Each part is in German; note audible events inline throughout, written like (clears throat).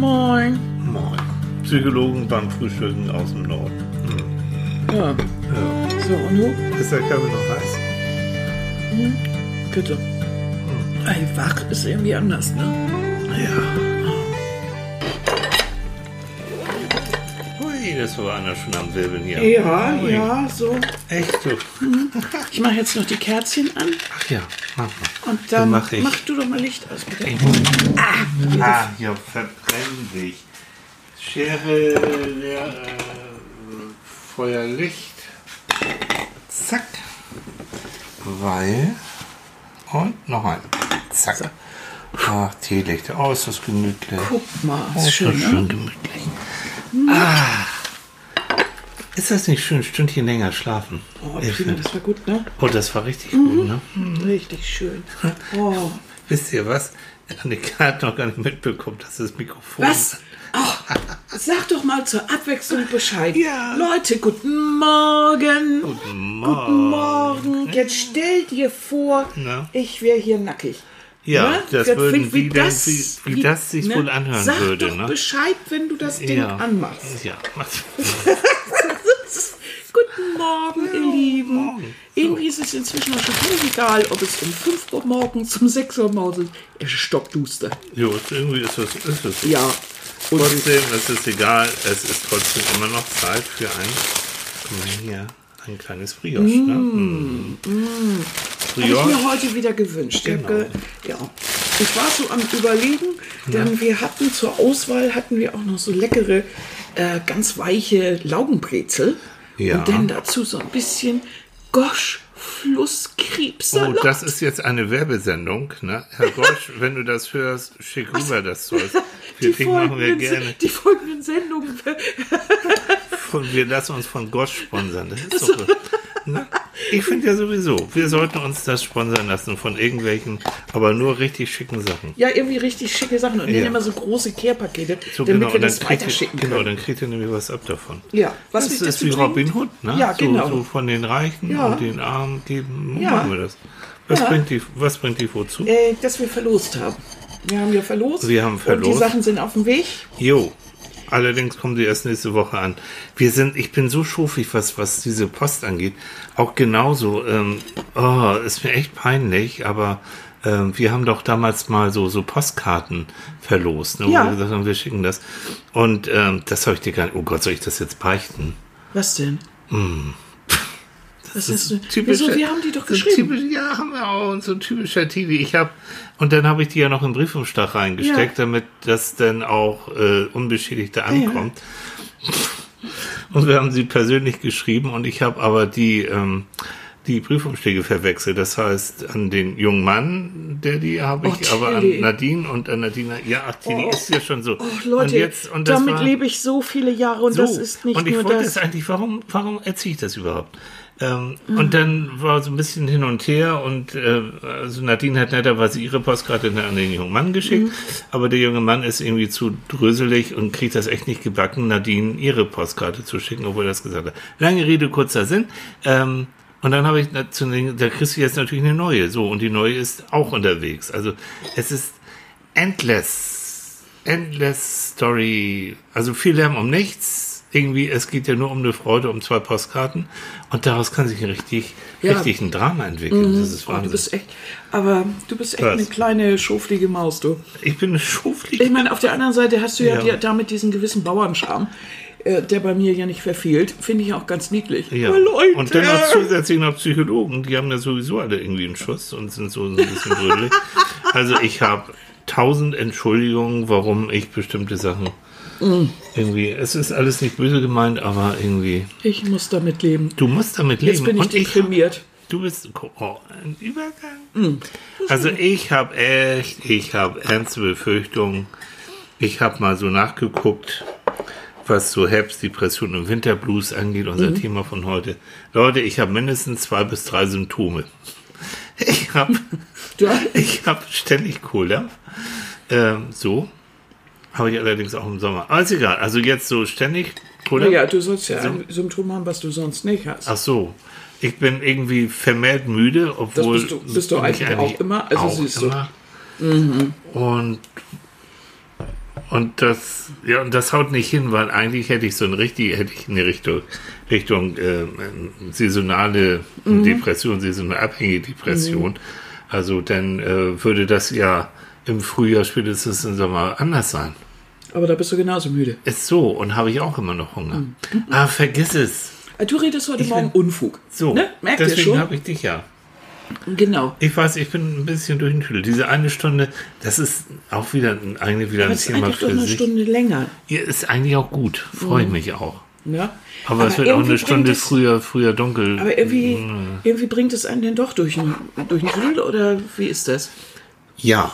Moin. Moin. Psychologen beim Frühstücken aus dem Norden. Ja. Ja. So, und du? Ist der Kaffee noch heiß? Bitte. Ey, wach ist irgendwie anders, ne? Ja. Hui, das war einer schon am Wirbeln hier. Ja, Ui. ja, so. Echt so? Ich mache jetzt noch die Kerzchen an Ach ja. Und dann mach ich. mach du doch mal Licht aus, bitte. Ah, hier verbrennt sich. Schere, der, äh, Feuerlicht. Zack. Weil. Und noch ein. Zack. Ach, Teelichter. Oh, ist das gemütlich. Guck mal, Oh, ist ist schön, das ne? schön gemütlich. Ah. Ist das nicht schön? Ein Stündchen länger schlafen? Oh, Ich prima, find- das war gut, ne? Oh, das war richtig gut, ne? Hm, Richtig schön. Oh. (laughs) Wisst ihr was? Annika hat noch gar nicht mitbekommen, dass das Mikrofon. Was? Oh, sag doch mal zur Abwechslung Bescheid. Ja. Leute, guten Morgen. Guten Morgen. Guten Morgen. Jetzt stell dir vor, Na? ich wäre hier nackig. Ja, Ne? das Wie- würden wie wie, das- wie, wie, das sich ne? wohl anhören Sag würde. Doch ne? Bescheid, wenn du das Ding ja. anmachst. Ja, (laughs) Guten Morgen, ihr Lieben. Morgen. Irgendwie ist es inzwischen auch schon völlig egal, ob es um 5 Uhr morgens, um 6 Uhr morgens ist. Es ist stockduster. jo, irgendwie ist es. Ist es. Ja. Und Trotzdem, es ist egal, es ist trotzdem immer noch Zeit für ein, mal hier, ein kleines Brioche. Ne? Mm. habe ich Brioche. mir heute wieder gewünscht. Ich Genau. ge ja. Ich war so am überlegen, denn wir hatten zur Auswahl hatten wir auch noch so leckere, äh, ganz weiche Laugenbrezel. Ja. Und dann dazu so ein bisschen Gosch, Fluss, Oh, das ist jetzt eine Werbesendung. Ne? Herr Gosch, (laughs) wenn du das hörst, schick rüber das Zeug. (laughs) Für dich machen wir gerne. die folgenden Sendungen. (laughs) Wir lassen uns von Gosch sponsern. Das ist doch so. Ne? Ich finde ja sowieso, wir sollten uns das sponsern lassen von irgendwelchen, aber nur richtig schicken Sachen. Ja, irgendwie richtig schicke Sachen. Und Ja. immer so große Kehrpakete, So damit genau, wir das kriegt, ihr, weiterschicken genau, können. dann kriegt ihr nämlich was ab davon. Ja, was das ist wie Robin Hood, ne? Ja, so, genau. so von den Reichen Ja. und den Armen geben. Ja. Machen wir das. Was, Ja. bringt die, was bringt die wozu? Äh, dass wir verlost haben. Wir haben ja verlost. Wir haben Und die verlost. Sachen sind auf dem Weg. Jo. Allerdings kommen die erst nächste Woche an. Wir sind, ich bin so schufig, was, was diese Post angeht. Auch genauso, ähm, oh, ist mir echt peinlich, aber ähm, wir haben doch damals mal so, so Postkarten verlost, ne, wo Ja. wir gesagt haben, wir schicken das. Und ähm, das habe ich dir gar nicht, oh Gott, soll ich das jetzt beichten? Was denn? Was ist denn? typischer- Wieso? Wir haben die doch geschrieben. Typisch, ja, haben wir auch. Und so ein typischer Titel. Ich habe und dann habe ich die ja noch im Briefumschlag reingesteckt, Ja. damit das dann auch äh, unbeschädigt da ankommt. (laughs) Und wir haben sie persönlich geschrieben und ich habe aber die ähm, die Briefumschläge verwechselt. Das heißt, an den jungen Mann, der die habe ich, Oh, aber an Tilly. Nadine und an Nadine. Ja, ach, die, die ist ja schon so. Oh, Leute, und jetzt, und das damit war, lebe ich so viele Jahre und das ist nicht und ich nur wollte das. es eigentlich, warum, warum erzähle ich das überhaupt? Ähm, Mhm. Und dann war so ein bisschen hin und her und äh, also Nadine hat netterweise ihre Postkarte an den jungen Mann geschickt, Mhm. aber der junge Mann ist irgendwie zu dröselig und kriegt das echt nicht gebacken, Nadine ihre Postkarte zu schicken, obwohl er das gesagt hat. Lange Rede, kurzer Sinn. Ähm, und dann habe ich dazu, da kriegst du jetzt natürlich eine neue, so, und die neue ist auch unterwegs. Also es ist endless, endless Story, also viel Lärm um nichts. Irgendwie, es geht ja nur um eine Freude, um zwei Postkarten. Und daraus kann sich ein richtig, Ja. richtig ein Drama entwickeln. Das ist Oh, du Wahnsinn. bist echt, aber du bist echt Was? eine kleine schoflige Maus, du. ich bin eine Schuflige. Ich meine, auf der anderen Seite hast du ja, Ja. die- damit diesen gewissen Bauernscham, äh, der bei mir ja nicht verfehlt. Finde ich auch ganz niedlich. Ja. Oh, Leute. Und dann noch zusätzlich noch Psychologen, die haben ja sowieso alle irgendwie einen Schuss und sind so ein bisschen brödelig. Also ich habe tausend Entschuldigungen, warum ich bestimmte Sachen Mm. irgendwie, es ist alles nicht böse gemeint, aber irgendwie, Ich muss damit leben. du musst damit leben. Jetzt bin ich und ich deprimiert. Du bist oh, ein Übergang. Also ich habe echt, ich habe ernste Befürchtungen. Ich habe mal so nachgeguckt, was so Herbst, Depression und Winterblues angeht, unser Thema von heute. Leute, ich habe mindestens zwei bis drei Symptome. Ich habe (laughs) ich hab ständig Cola. Ähm, so. Habe ich allerdings auch im Sommer. Aber ist egal. Also jetzt so ständig Cola. naja, du sollst ja ein Symptom haben, was du sonst nicht hast. Ach so. Ich bin irgendwie vermehrt müde, obwohl. bist du- bist du ich eigentlich auch immer. Also auch siehst du. immer. Und Und das, ja, und das haut nicht hin, weil eigentlich hätte ich so ein richtig, hätte ich eine Richtung, Richtung äh, saisonale Depression, saisonal abhängige Depression. Also dann äh, würde das ja im Frühjahr spätestens im Sommer anders sein. Aber da bist du genauso müde. Ist so und habe ich auch immer noch Hunger. Ah, vergiss es. Ah, Du redest heute Ich Morgen bin- Unfug. So, Ne? Merkt ihr deswegen schon? habe ich dich ja. Genau. Ich weiß, ich bin ein bisschen durch den Tüdel. Diese eine Stunde, das ist auch wieder ein- eigentlich wieder Aber ein ist Thema eigentlich doch für eine sich. Stunde länger. Ja, ist eigentlich auch gut. Freue ich mich auch. Ne? Aber, es wird auch eine Stunde es- früher, früher dunkel. Aber irgendwie, irgendwie bringt es einen denn doch durch den, durch den Tüdel oder wie ist das? Ja.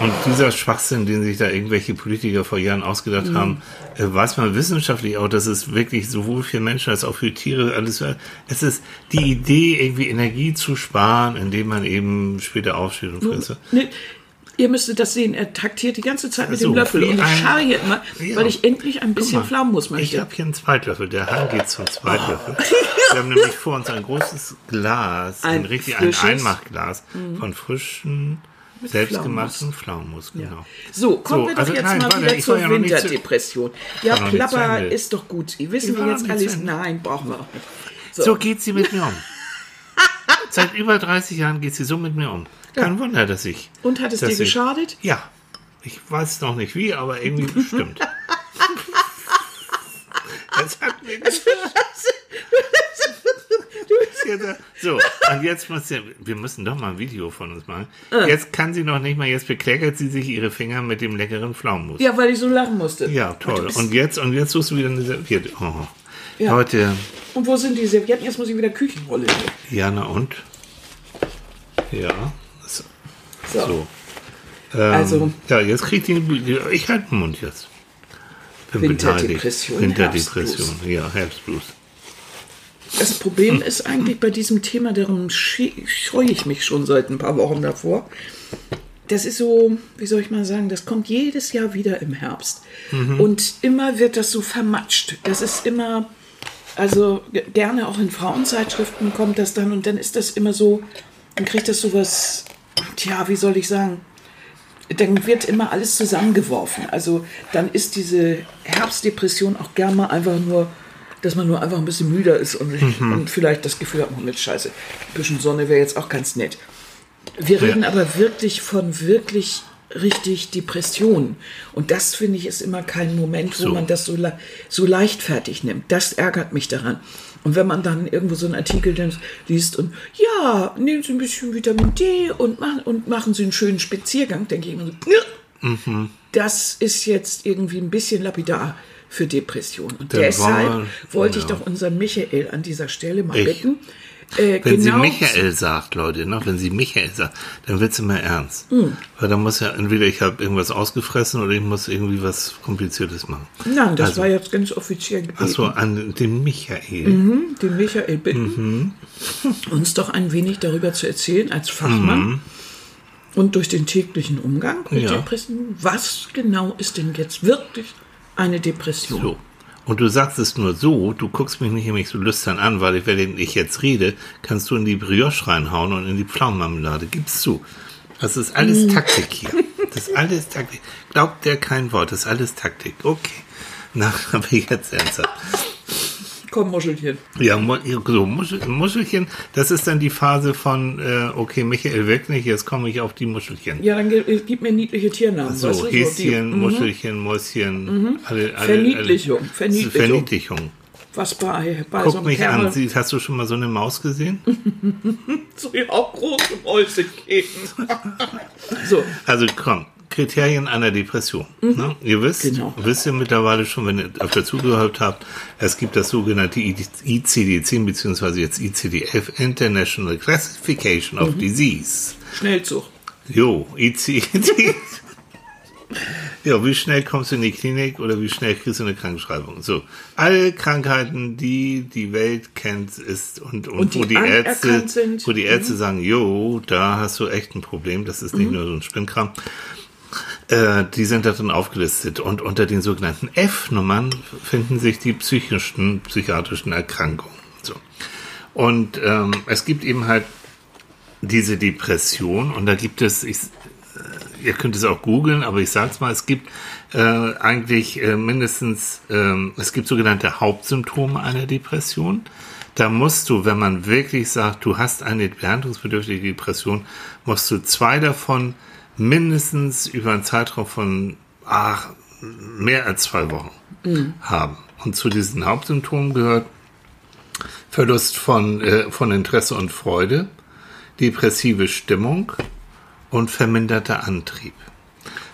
Und dieser Schwachsinn, den sich da irgendwelche Politiker vor Jahren ausgedacht Mhm. haben, äh, weiß man wissenschaftlich auch, dass es wirklich sowohl für Menschen als auch für Tiere alles, es ist die Idee, irgendwie Energie zu sparen, indem man eben später aufsteht und frisst. Ne, ihr müsstet das sehen, er taktiert die ganze Zeit mit So, dem Löffel und ich schaue hier immer, Ja. weil ich endlich ein bisschen Pflaumenmus Ich möchte. habe hier einen Zweitlöffel. Der Hang geht zum Zweitlöffel. (laughs) Wir haben nämlich vor uns ein großes Glas, ein, Ein richtig ein Einmachglas von frischen, selbstgemachten Pflaumenmus. Genau. So, kommen So, wir doch also jetzt nein, mal warte, wieder ich zur ja zu- Winterdepression. Ja, zu Plapper Ende. ist doch gut. Sie wissen Ich wir jetzt alles. Nein, brauchen wir auch nicht. So geht sie mit mir um. (laughs) Seit über 30 Jahren geht sie so mit mir um. Kein Wunder, dass ich. Und hat es dir ich- geschadet? Ja. Ich weiß noch nicht wie, aber irgendwie bestimmt. (laughs) Es hat mir geschadet. So, und jetzt muss sie, wir müssen doch mal ein Video von uns machen. Äh. Jetzt kann sie noch nicht mal, jetzt bekleckert sie sich ihre Finger mit dem leckeren Pflaumenmus. Ja, weil ich so lachen musste. Ja, toll. Und jetzt, und jetzt suchst du wieder eine Serviette. Oh. Ja. Leute, Und wo sind die Servietten? Jetzt muss ich wieder Küchenrolle. nehmen. Jana und? Ja, so. So. Ähm, Also- Ja, jetzt kriegt die, ich halte den Mund jetzt. Bin Winterdepression. Winterdepression, Herbstblues. ja, Herbstblues. Das Problem ist eigentlich bei diesem Thema, darum sche- scheue ich mich schon seit ein paar Wochen davor. Das ist so, wie soll ich mal sagen, das kommt jedes Jahr wieder im Herbst. Und immer wird das so vermatscht. Das ist immer, also gerne auch in Frauenzeitschriften kommt das dann und dann ist das immer so, dann kriegt das sowas, tja, wie soll ich sagen, dann wird immer alles zusammengeworfen. Also dann ist diese Herbstdepression auch gern mal einfach nur, dass man nur einfach ein bisschen müder ist und, und vielleicht das Gefühl hat, oh mit Scheiße, ein bisschen Sonne wäre jetzt auch ganz nett. Wir reden aber wirklich von wirklich richtig Depression. Und das finde ich ist immer kein Moment, wo So. man das so, so leichtfertig nimmt. Das ärgert mich daran. Und wenn man dann irgendwo so einen Artikel liest und ja, nehmen Sie ein bisschen Vitamin D und machen, und machen Sie einen schönen Spaziergang, denke ich immer so, "Nö." das ist jetzt irgendwie ein bisschen lapidar für Depressionen. Und Dann deshalb wir- wollte ich ja. doch unseren Michael an dieser Stelle mal Ich. bitten. Äh, Wenn genau sie Michael sagt, Leute, ne, wenn sie Michael sagt, dann wird sie mal ernst. Hm. Weil dann muss ja entweder ich habe irgendwas ausgefressen oder ich muss irgendwie was Kompliziertes machen. Nein, das Also- war jetzt ganz offiziell gebeten. Achso, an den Michael. Mhm, den Michael bitten, Mhm. uns doch ein wenig darüber zu erzählen als Fachmann und durch den täglichen Umgang mit Ja. Depressionen. Was genau ist denn jetzt wirklich eine Depression? So. Und du sagst es nur so, du guckst mich nicht nämlich so lüstern an, weil ich, wenn ich jetzt rede, kannst du in die Brioche reinhauen und in die Pflaumenmarmelade. Gibst du. Das ist alles Taktik hier. Das ist alles Taktik. Glaubt der kein Wort, das ist alles Taktik. Okay. Na, (laughs) aber jetzt ernsthaft. Komm, Muschelchen. Ja, so Muschel, Muschelchen, das ist dann die Phase von, äh, okay, Michael weg nicht, jetzt komme ich auf die Muschelchen. Ja, dann ge- gib mir niedliche Tiernamen. So, weißt du, Häschen, die, mhm. Muschelchen, Mäuschen, alle, alle, Verniedlichung, alle, Verniedlichung. Verniedlichung. Was bei, bei so Guck einem mich Kerl an, hast du schon mal so eine Maus gesehen? (laughs) so ja auch große Mäuse geben. so, (laughs) Also komm, Kriterien einer Depression. Ne? Ihr wisst, Genau. wisst ihr mittlerweile schon, wenn ihr öfter zugehört habt, es gibt das sogenannte ICD-10 beziehungsweise jetzt ICD-11 International Classification of Disease. Schnellzug. Jo, ICD. ja, wie schnell kommst du in die Klinik oder wie schnell kriegst du eine Krankschreibung? So, alle Krankheiten, die die Welt kennt, ist und, und, Und wo die die Ärzte, sind. wo die Ärzte sagen, jo, da hast du echt ein Problem, das ist nicht nur so ein Spinnkram. Äh, die sind da drin aufgelistet und unter den sogenannten F-Nummern finden sich die psychischen, psychiatrischen Erkrankungen. So. Und ähm, es gibt eben halt diese Depression und da gibt es, ich, äh, ihr könnt es auch googeln, aber ich sag's mal, es gibt äh, eigentlich äh, mindestens, äh, es gibt sogenannte Hauptsymptome einer Depression. Da musst du, wenn man wirklich sagt, du hast eine behandlungsbedürftige Depression, musst du zwei davon mindestens über einen Zeitraum von ach, mehr als zwei Wochen mhm. haben. Und zu diesen Hauptsymptomen gehört Verlust von, äh, von Interesse und Freude, depressive Stimmung und verminderter Antrieb.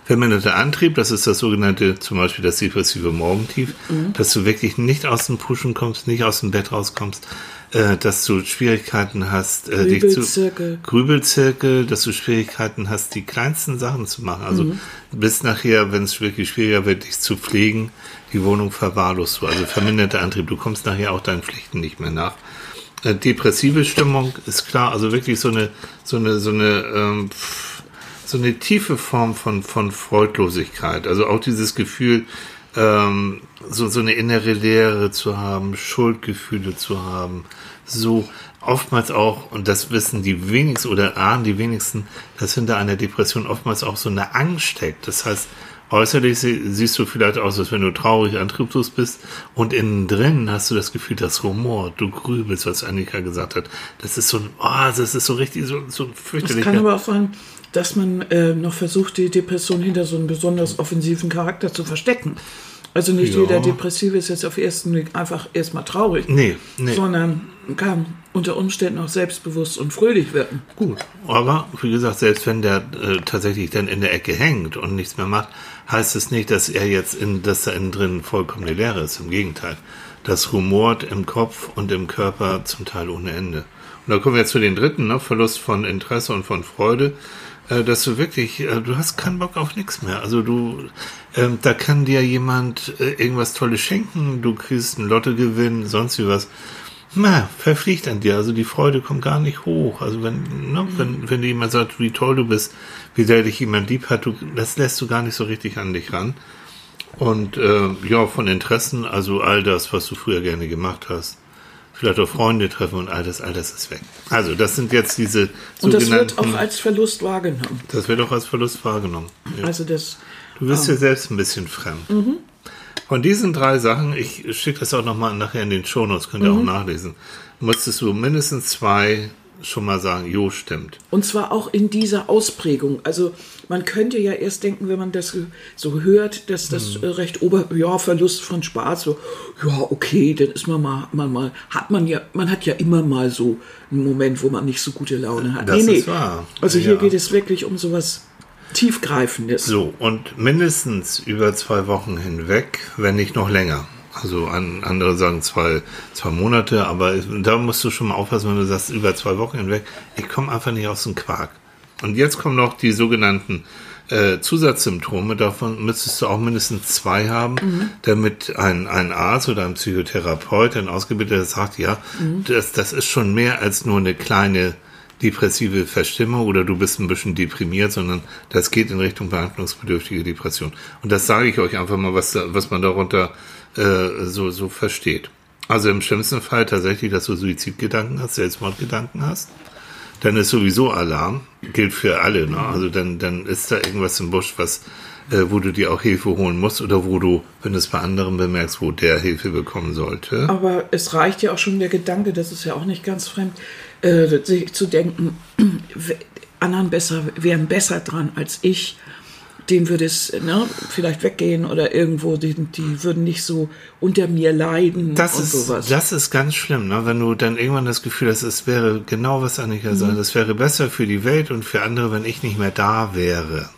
Verminderter Antrieb, das ist das sogenannte, zum Beispiel das depressive Morgentief, mhm. dass du wirklich nicht aus dem Pushen kommst, nicht aus dem Bett rauskommst, äh, dass du Schwierigkeiten hast, äh, dich zu Grübelzirkel, dass du Schwierigkeiten hast, die kleinsten Sachen zu machen. Also mhm. bis nachher, wenn es wirklich schwieriger wird, dich zu pflegen, die Wohnung verwahrlost du. Also verminderter Antrieb, du kommst nachher auch deinen Pflichten nicht mehr nach. Äh, depressive Stimmung ist klar, also wirklich so eine, so eine, so eine, ähm, so eine tiefe Form von, von Freudlosigkeit. Also auch dieses Gefühl, ähm, so, so eine innere Leere zu haben, Schuldgefühle zu haben, so oftmals auch, und das wissen die wenigsten oder ahnen die wenigsten, dass hinter einer Depression oftmals auch so eine Angst steckt. Das heißt, äußerlich siehst du vielleicht aus, als wenn du traurig, antriebslos bist und innen drin hast du das Gefühl, das Humor, du grübelst, was Annika gesagt hat. Das ist so ein, oh, das ist so richtig, so, so fürchterlich. Das kann aber auch sein, dass man äh, noch versucht, die Depression hinter so einem besonders offensiven Charakter zu verstecken. Also nicht ja. jeder Depressive ist jetzt auf ersten Blick einfach erstmal traurig. Nee, nee. Sondern kann unter Umständen auch selbstbewusst und fröhlich wirken. Gut, aber wie gesagt, selbst wenn der äh, tatsächlich dann in der Ecke hängt und nichts mehr macht, heißt es nicht, dass er jetzt in, dass da innen drin vollkommene Leere ist. Im Gegenteil. Das rumort im Kopf und im Körper zum Teil ohne Ende. Und da kommen wir jetzt zu den dritten, ne? Verlust von Interesse und von Freude. Äh, dass du wirklich, äh, du hast keinen Bock auf nichts mehr. Also du, äh, da kann dir jemand äh, irgendwas Tolles schenken, du kriegst einen Lottogewinn, sonst wie was. Na, verfliegt an dir. Also die Freude kommt gar nicht hoch. Also wenn, ne, mhm. wenn, wenn dir jemand sagt, wie toll du bist, wie sehr dich jemand lieb hat, du, das lässt du gar nicht so richtig an dich ran. Und äh, ja, von Interessen, also all das, was du früher gerne gemacht hast, vielleicht auch Freunde treffen und all das, all das ist weg. Also das sind jetzt diese Und das wird auch als Verlust wahrgenommen. Das wird auch als Verlust wahrgenommen. Ja. Also das. Du wirst ähm, dir selbst ein bisschen fremd. Mhm. Von diesen drei Sachen, ich schicke das auch nochmal nachher in den Shownotes, könnt ihr mhm. auch nachlesen, musstest du mindestens zwei schon mal sagen, jo, stimmt. Und zwar auch in dieser Ausprägung. Also man könnte ja erst denken, wenn man das so hört, dass das hm. recht ober, ja, Verlust von Spaß, so, ja, okay, dann ist man mal, man mal, hat man ja, man hat ja immer mal so einen Moment, wo man nicht so gute Laune hat. Das nee, nee. wahr. Also hier ja. geht es wirklich um sowas Tiefgreifendes. So, und mindestens über zwei Wochen hinweg, wenn nicht noch länger. Also an, andere sagen zwei, zwei Monate, aber da musst du schon mal aufpassen, wenn du sagst, über zwei Wochen hinweg, ich komme einfach nicht aus dem Quark. Und jetzt kommen noch die sogenannten äh, Zusatzsymptome, davon müsstest du auch mindestens zwei haben, mhm. damit ein, ein Arzt oder ein Psychotherapeut, ein Ausgebildeter sagt, ja, mhm. das, das ist schon mehr als nur eine kleine depressive Verstimmung oder du bist ein bisschen deprimiert, sondern das geht in Richtung behandlungsbedürftige Depression. Und das sage ich euch einfach mal, was, was man darunter äh, so, so versteht. Also im schlimmsten Fall tatsächlich, dass du Suizidgedanken hast, Selbstmordgedanken hast. Dann ist sowieso Alarm, gilt für alle. Ne? Also dann, dann ist da irgendwas im Busch, was, äh, wo du dir auch Hilfe holen musst oder wo du, wenn du es bei anderen bemerkst, wo der Hilfe bekommen sollte. Aber es reicht ja auch schon der Gedanke, das ist ja auch nicht ganz fremd, äh, sich zu denken, (clears throat) anderen besser, wären besser dran als ich dem würde es ne, vielleicht weggehen oder irgendwo, die, die würden nicht so unter mir leiden das und ist, sowas. Das ist ganz schlimm, ne? wenn du dann irgendwann das Gefühl hast, es wäre genau was Annika mhm. sagt, es wäre besser für die Welt und für andere, wenn ich nicht mehr da wäre.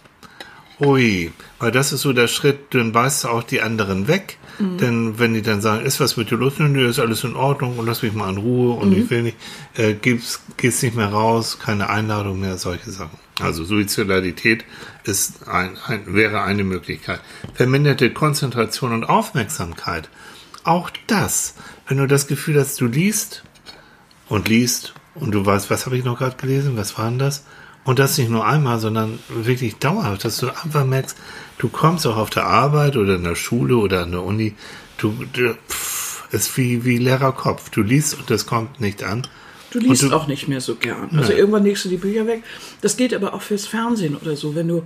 Ui, weil das ist so der Schritt, dann weißt du auch die anderen weg. Mhm. Denn wenn die dann sagen, ist was mit dir los? Nö, ist alles in Ordnung und lass mich mal in Ruhe und mhm. ich will nicht, äh, gehst, gehst nicht mehr raus, keine Einladung mehr, solche Sachen. Also Suizidalität ist ein, ein, wäre eine Möglichkeit. Verminderte Konzentration und Aufmerksamkeit. Auch das, wenn du das Gefühl hast, du liest und liest und du weißt, was habe ich noch gerade gelesen, was war denn das? Und das nicht nur einmal, sondern wirklich dauerhaft, dass du einfach merkst, du kommst auch auf der Arbeit oder in der Schule oder an der Uni, du, du pff, ist wie, wie leerer Kopf. Du liest und das kommt nicht an. Du liest du, auch nicht mehr so gern. Also irgendwann legst du die Bücher weg. Das geht aber auch fürs Fernsehen oder so. Wenn du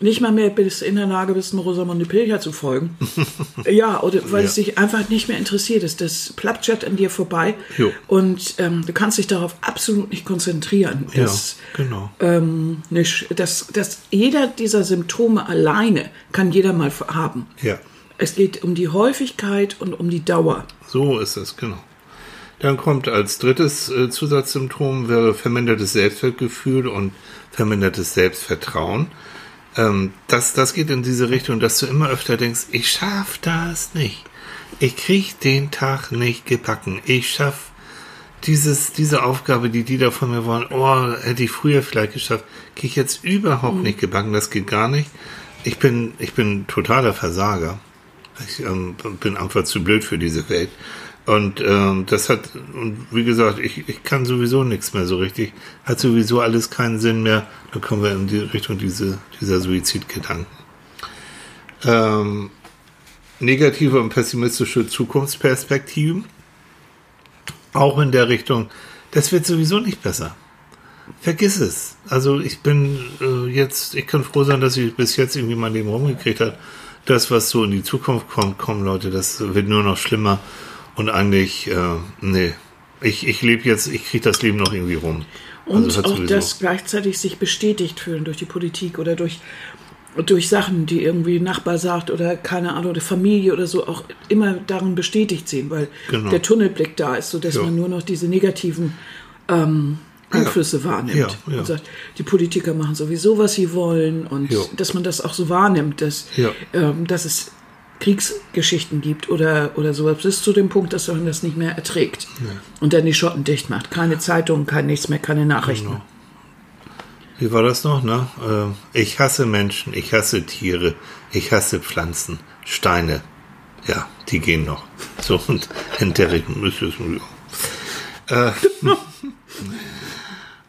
nicht mal mehr bis in der Lage bist, Rosamunde Pilcher zu folgen. (laughs) ja, oder weil Ja. es dich einfach nicht mehr interessiert ist. Das plätschert an dir vorbei Jo. und ähm, du kannst dich darauf absolut nicht konzentrieren. Das, ja, genau. ähm, nicht, dass, dass jeder dieser Symptome alleine kann jeder mal haben. Ja, Es geht um die Häufigkeit und um die Dauer. so ist es, genau. Dann kommt als drittes äh, Zusatzsymptom wäre vermindertes Selbstwertgefühl und vermindertes Selbstvertrauen. Ähm, das, das geht in diese Richtung, dass du immer öfter denkst, ich schaff das nicht. Ich krieg den Tag nicht gebacken. Ich schaff dieses, diese Aufgabe, die die da von mir wollen, oh, hätte ich früher vielleicht geschafft, krieg ich jetzt überhaupt nicht gebacken. Das geht gar nicht. Ich bin, ich bin totaler Versager. Ich ähm, bin einfach zu blöd für diese Welt. Und ähm, das hat, und wie gesagt, ich, ich kann sowieso nichts mehr so richtig. Hat sowieso alles keinen Sinn mehr. Dann kommen wir in die Richtung diese, dieser Suizidgedanken. Ähm, negative und pessimistische Zukunftsperspektiven. Auch in der Richtung, das wird sowieso nicht besser. Vergiss es. Also ich bin äh, jetzt, ich kann froh sein, dass ich bis jetzt irgendwie mein Leben rumgekriegt habe. Das, was so in die Zukunft kommt, kommen Leute, das wird nur noch schlimmer. Und eigentlich, äh, nee, ich, ich lebe jetzt, ich kriege das Leben noch irgendwie rum. Und Also hat auch sowieso- das gleichzeitig sich bestätigt fühlen durch die Politik oder durch, durch Sachen, die irgendwie Nachbar sagt oder keine Ahnung, oder Familie oder so, auch immer darin bestätigt sehen, weil Genau. der Tunnelblick da ist, sodass Ja. man nur noch diese negativen ähm, Einflüsse wahrnimmt. Ja, ja. Und sagt, die Politiker machen sowieso, was sie wollen und Ja. dass man das auch so wahrnimmt, dass, Ja. ähm, dass es Kriegsgeschichten gibt oder, oder sowas, bis zu dem Punkt, dass man das nicht mehr erträgt und dann die Schotten dicht macht. Keine Zeitung, kein nichts mehr, keine Nachrichten. Genau. Wie war das noch, ne? Äh, ich hasse Menschen, ich hasse Tiere, ich hasse Pflanzen, Steine. Ja, die gehen noch. (laughs) So, und es. Äh, (laughs)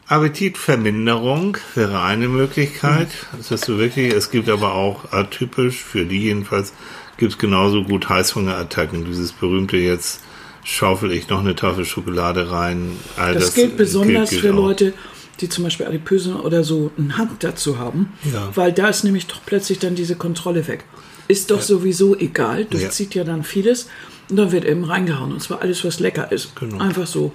Appetitverminderung wäre eine Möglichkeit. Das ist so wirklich. Es gibt aber auch atypisch, für die jedenfalls, gibt es genauso gut Heißhungerattacken. Dieses berühmte jetzt schaufel ich noch eine Tafel Schokolade rein. All Das, gilt besonders gilt für auch. Leute, die zum Beispiel Adipöse oder so einen Hang dazu haben, Ja. weil da ist nämlich doch plötzlich dann diese Kontrolle weg. Ist doch sowieso egal, durchzieht ja. dann vieles und dann wird eben reingehauen und zwar alles, was lecker ist. Genau. Einfach so.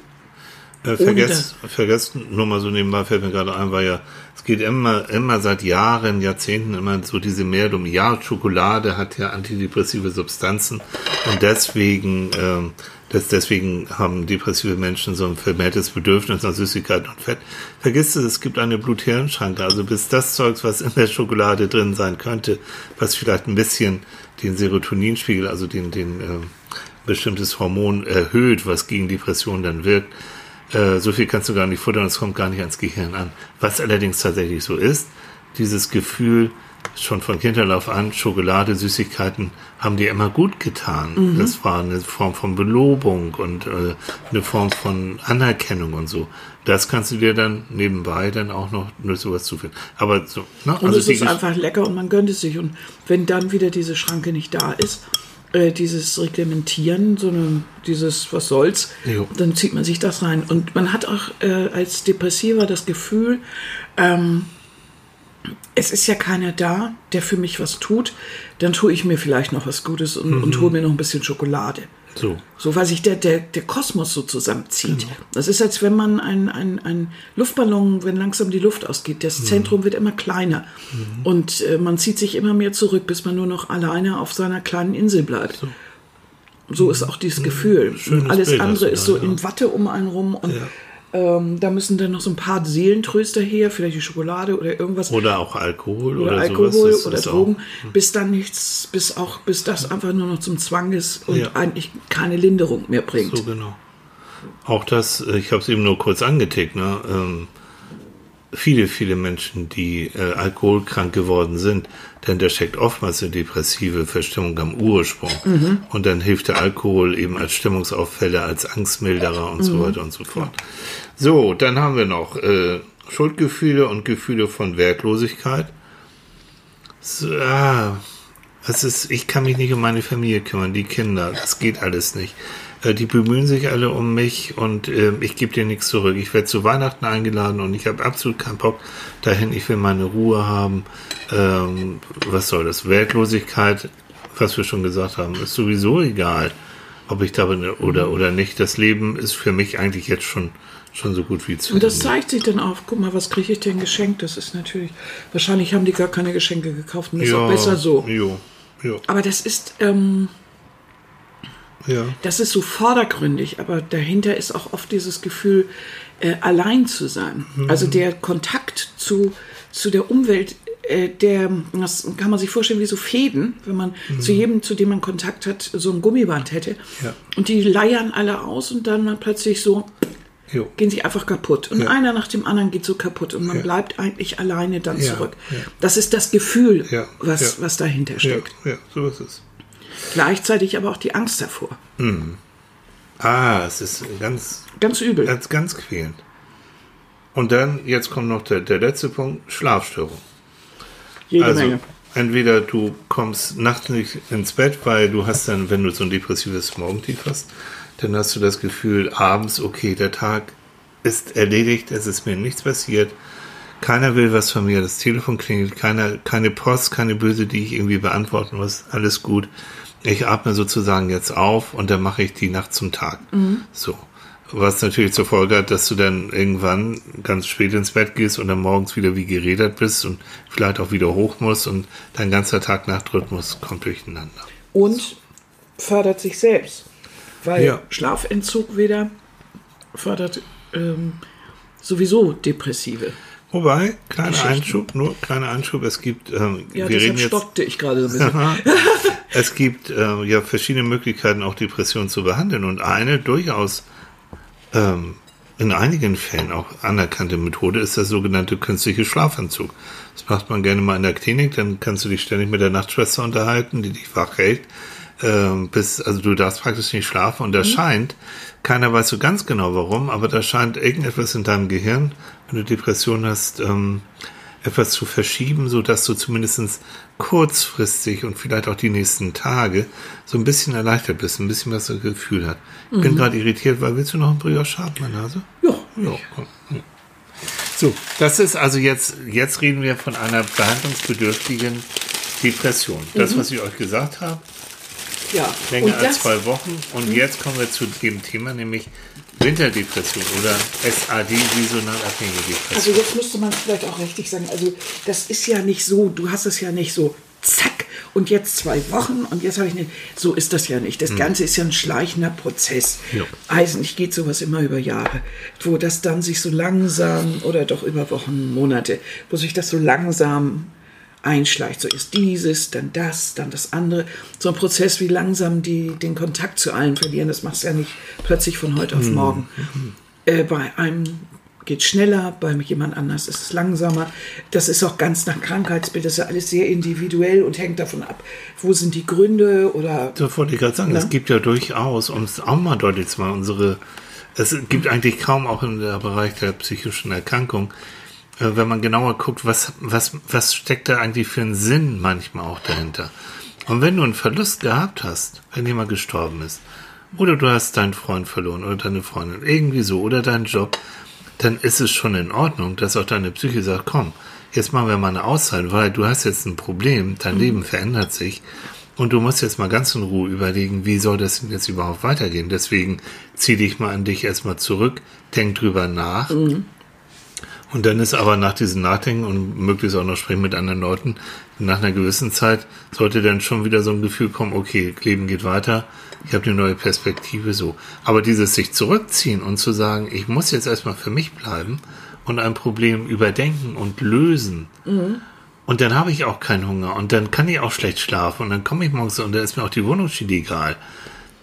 Äh, vergesst, vergesst, nur mal so nebenbei fällt mir gerade ein, weil ja, es geht immer, immer seit Jahren, Jahrzehnten immer so diese Meldung, ja, Schokolade hat ja antidepressive Substanzen und deswegen, ähm, das, deswegen haben depressive Menschen so ein vermehrtes Bedürfnis nach Süßigkeit und Fett. Vergisst es, es gibt eine Blut-Hirn-Schranke, also bis das Zeugs, was in der Schokolade drin sein könnte, was vielleicht ein bisschen den Serotoninspiegel, also den, den, ähm, bestimmtes Hormon erhöht, was gegen Depressionen dann wirkt, äh, so viel kannst du gar nicht futtern, es kommt gar nicht ans Gehirn an. Was allerdings tatsächlich so ist, dieses Gefühl schon von Kinderlauf an, Schokolade, Süßigkeiten haben dir immer gut getan. Das war eine Form von Belobung und äh, eine Form von Anerkennung und so. Das kannst du dir dann nebenbei dann auch noch nur sowas zuführen. Aber so, ne? Und es die ist einfach lecker und man gönnt es sich. Und wenn dann wieder diese Schranke nicht da ist, äh, dieses Reglementieren, sondern dieses was soll's, Jo. dann zieht man sich das rein. Und man hat auch äh, als Depressiver das Gefühl, ähm, es ist ja keiner da, der für mich was tut, dann tue ich mir vielleicht noch was Gutes und, und hole mir noch ein bisschen Schokolade. So. So, weil sich der, der, der Kosmos so zusammenzieht. Das ist, als wenn man ein, ein, ein Luftballon, wenn langsam die Luft ausgeht, das Zentrum wird immer kleiner. Und äh, man zieht sich immer mehr zurück, bis man nur noch alleine auf seiner kleinen Insel bleibt. So, ist auch dieses Gefühl. Schönes alles Bild andere ist so ja. in Watte um einen rum. Und ähm, da müssen dann noch so ein paar Seelentröster her, vielleicht die Schokolade oder irgendwas Oder auch Alkohol oder, oder, Alkohol sowas. Oder ist auch- Drogen, bis dann nichts, bis auch, bis das einfach nur noch zum Zwang ist und Ja. eigentlich keine Linderung mehr bringt. So genau. Auch das, äh, ich habe es eben nur kurz angetickt, ne? Ähm, viele, viele Menschen, die äh, alkoholkrank geworden sind, denn da steckt oftmals eine depressive Verstimmung am Ursprung. Und dann hilft der Alkohol eben als Stimmungsauffälle, als Angstmilderer und so weiter und so fort. So, dann haben wir noch äh, Schuldgefühle und Gefühle von Wertlosigkeit. So, ah, Das ist, ich kann mich nicht um meine Familie kümmern, die Kinder, das geht alles nicht. Äh, die bemühen sich alle um mich und äh, ich gebe dir nichts zurück. Ich werde zu Weihnachten eingeladen und ich habe absolut keinen Bock dahin. Ich will meine Ruhe haben. Ähm, was soll das? Wertlosigkeit, was wir schon gesagt haben, ist sowieso egal, ob ich da bin oder, oder nicht. Das Leben ist für mich eigentlich jetzt schon schon so gut wie zu. Und das zeigt sich dann auch. Guck mal, was kriege ich denn geschenkt? Das ist natürlich, wahrscheinlich haben die gar keine Geschenke gekauft und das ja, ist auch besser so. Jo, jo. Aber das ist, ähm, ja. das ist so vordergründig, aber dahinter ist auch oft dieses Gefühl, äh, allein zu sein. Mhm. Also der Kontakt zu, zu der Umwelt äh, der, das kann man sich vorstellen wie so Fäden, wenn man mhm. zu jedem, zu dem man Kontakt hat, so ein Gummiband hätte. Ja. Und die leiern alle aus und dann plötzlich so Jo. gehen sie einfach kaputt. Und ja. einer nach dem anderen geht so kaputt und man ja. bleibt eigentlich alleine dann ja. zurück. Das ist das Gefühl, Was, was dahinter steckt. Ja. so ist es. Gleichzeitig aber auch die Angst davor. Mhm. Ah, es ist ganz, ganz übel. Ganz, ganz quälend. Und dann, jetzt kommt noch der, der letzte Punkt, Schlafstörung. Jede also, Menge. Entweder du kommst nachts nicht ins Bett, weil du hast dann, wenn du so ein depressives Morgentief hast, dann hast du das Gefühl, abends, okay, der Tag ist erledigt, es ist mir nichts passiert, keiner will was von mir, das Telefon klingelt, keiner, keine Post, keine Böse, die ich irgendwie beantworten muss, alles gut. Ich atme sozusagen jetzt auf und dann mache ich die Nacht zum Tag. Mhm. So. Was natürlich zur Folge hat, dass du dann irgendwann ganz spät ins Bett gehst und dann morgens wieder wie geredet bist und vielleicht auch wieder hoch musst und dein ganzer Tag-Nacht-Rhythmus kommt durcheinander. Und fördert sich selbst weil ja. Schlafentzug wieder fördert ähm, sowieso Depressive. Wobei, kleiner Einschub, nur kleiner Einschub, es gibt, ähm, ja, wir reden jetzt, stockte ich gerade so ein bisschen. Es gibt äh, ja verschiedene Möglichkeiten, auch Depressionen zu behandeln und eine durchaus ähm, in einigen Fällen auch anerkannte Methode ist der sogenannte künstliche Schlafanzug. Das macht man gerne mal in der Klinik, dann kannst du dich ständig mit der Nachtschwester unterhalten, die dich wach hält ähm, bis, also du darfst praktisch nicht schlafen und da mhm. scheint, keiner weiß so ganz genau warum, aber da scheint irgendetwas in deinem Gehirn, wenn du Depression hast, ähm, etwas zu verschieben, so dass du zumindest kurzfristig und vielleicht auch die nächsten Tage so ein bisschen erleichtert bist, ein bisschen was das Gefühl hat. Ich mhm. bin gerade irritiert, weil willst du noch ein Brioche haben, meine Nase? Ja. ja. So, das ist also jetzt, jetzt reden wir von einer behandlungsbedürftigen Depression. Das, mhm. was ich euch gesagt habe, ja. Länger als zwei Wochen. Und hm? jetzt kommen wir zu dem Thema, nämlich Winterdepression oder SAD, saisonal abhängige Depression. Also jetzt müsste man vielleicht auch richtig sagen, also das ist ja nicht so, du hast es ja nicht so, zack, und jetzt zwei Wochen und jetzt habe ich nicht, so ist das ja nicht. Das hm. Ganze ist ja ein schleichender Prozess. Ja. Eigentlich geht sowas immer über Jahre, wo das dann sich so langsam oder doch über Wochen, Monate, wo sich das so langsam einschleicht. So ist dieses, dann das, dann das andere. So ein Prozess, wie langsam die den Kontakt zu allen verlieren, das machst du ja nicht plötzlich von heute auf mhm. morgen. Mhm. Äh, bei einem geht schneller, bei jemand anders ist es langsamer. Das ist auch ganz nach Krankheitsbild, das ist ja alles sehr individuell und hängt davon ab, wo sind die Gründe oder. Da wollte ich gerade sagen, es gibt ja durchaus, um es auch mal deutlich zu machen, unsere, es gibt eigentlich kaum auch im Bereich der psychischen Erkrankung wenn man genauer guckt, was, was, was steckt da eigentlich für einen Sinn manchmal auch dahinter. Und wenn du einen Verlust gehabt hast, wenn jemand gestorben ist, oder du hast deinen Freund verloren oder deine Freundin, irgendwie so, oder deinen Job, dann ist es schon in Ordnung, dass auch deine Psyche sagt, komm, jetzt machen wir mal eine Auszeit, weil du hast jetzt ein Problem, dein mhm. Leben verändert sich und du musst jetzt mal ganz in Ruhe überlegen, wie soll das denn jetzt überhaupt weitergehen. Deswegen zieh dich mal an dich erstmal zurück, denk drüber nach, mhm. Und dann ist aber nach diesem Nachdenken und möglichst auch noch sprechen mit anderen Leuten, nach einer gewissen Zeit sollte dann schon wieder so ein Gefühl kommen, okay, Leben geht weiter, ich habe eine neue Perspektive, so. Aber dieses sich zurückziehen und zu sagen, ich muss jetzt erstmal für mich bleiben und ein Problem überdenken und lösen. Mhm. Und dann habe ich auch keinen Hunger und dann kann ich auch schlecht schlafen und dann komme ich morgens und dann ist mir auch die Wohnungsschiene egal.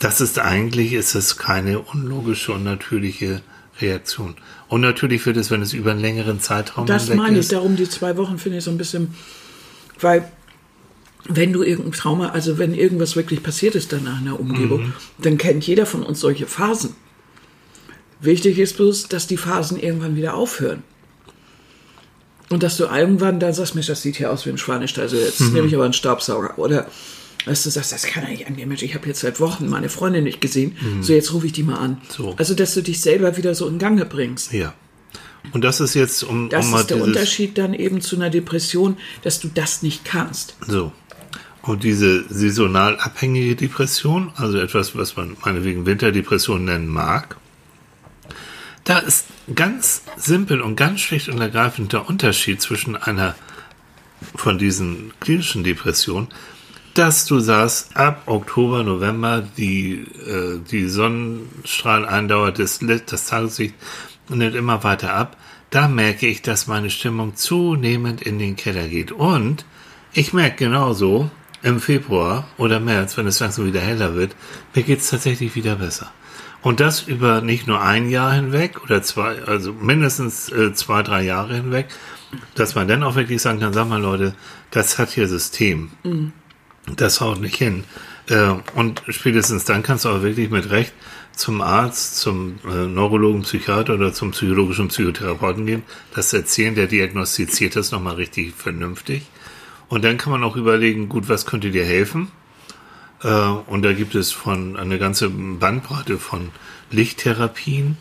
Das ist eigentlich, ist es keine unlogische und natürliche Reaktion. Und natürlich wird es, wenn es über einen längeren Zeitraum Das meine ich, darum die zwei Wochen finde ich so ein bisschen, weil wenn du irgendein Trauma, also wenn irgendwas wirklich passiert ist danach in der Umgebung, mhm. dann kennt jeder von uns solche Phasen. Wichtig ist bloß, dass die Phasen irgendwann wieder aufhören. Und dass du irgendwann dann sagst, Mensch, das sieht hier aus wie ein Schweinestall, also jetzt nehme ich aber einen Staubsauger. Oder dass du sagst, das kann ja nicht angehen, Mensch, ich habe jetzt seit Wochen meine Freundin nicht gesehen, so jetzt rufe ich die mal an. So. Also, dass du dich selber wieder so in Gange bringst. Ja. Und das ist jetzt, um, Das um mal ist der Unterschied dann eben zu einer Depression, dass du das nicht kannst. So. Und diese saisonal abhängige Depression, also etwas, was man meinetwegen Winterdepression nennen mag, da ist ganz simpel und ganz schlicht und ergreifend der Unterschied zwischen einer von diesen klinischen Depressionen, dass du sagst, ab Oktober, November die, äh, die Sonnenstrahleindauer des, Licht- das Tageslicht nimmt immer weiter ab. Da merke ich, dass meine Stimmung zunehmend in den Keller geht. Und ich merke genauso im Februar oder März, wenn es langsam wieder heller wird, mir geht es tatsächlich wieder besser. Und das über nicht nur ein Jahr hinweg oder zwei, also mindestens äh, zwei, drei Jahre hinweg, dass man dann auch wirklich sagen kann, sag mal Leute, das hat hier System. Das haut nicht hin. Äh, und spätestens dann kannst du auch wirklich mit Recht zum Arzt, zum äh, Neurologen, Psychiater oder zum psychologischen Psychotherapeuten gehen, das erzählen, der diagnostiziert das nochmal richtig vernünftig. Und dann kann man auch überlegen, gut, was könnte dir helfen? Äh, und da gibt es von eine ganze Bandbreite von Lichttherapien.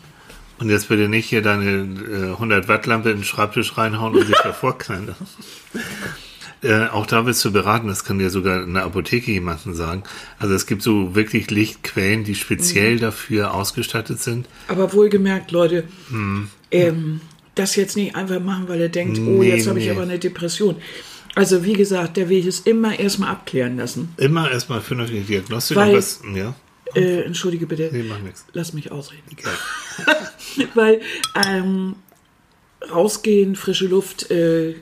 Und jetzt bitte nicht hier deine äh, 100 Watt Lampe in den Schreibtisch reinhauen und sich davor knallen. (laughs) Äh, auch da wirst du beraten, das kann dir sogar in der Apotheke jemanden sagen. Also es gibt so wirklich Lichtquellen, die speziell dafür ausgestattet sind. Aber wohlgemerkt, Leute, ähm, das jetzt nicht einfach machen, weil er denkt, oh, Nee, jetzt habe ich nee. aber eine Depression. Also wie gesagt, der Weg ist immer erstmal abklären lassen. Immer erstmal vernünftige Diagnostik. Weil- was, ja, Äh, entschuldige bitte, nee, mach nichts. lass mich ausreden. Okay. (laughs) Weil ähm, rausgehen, frische Luft, äh,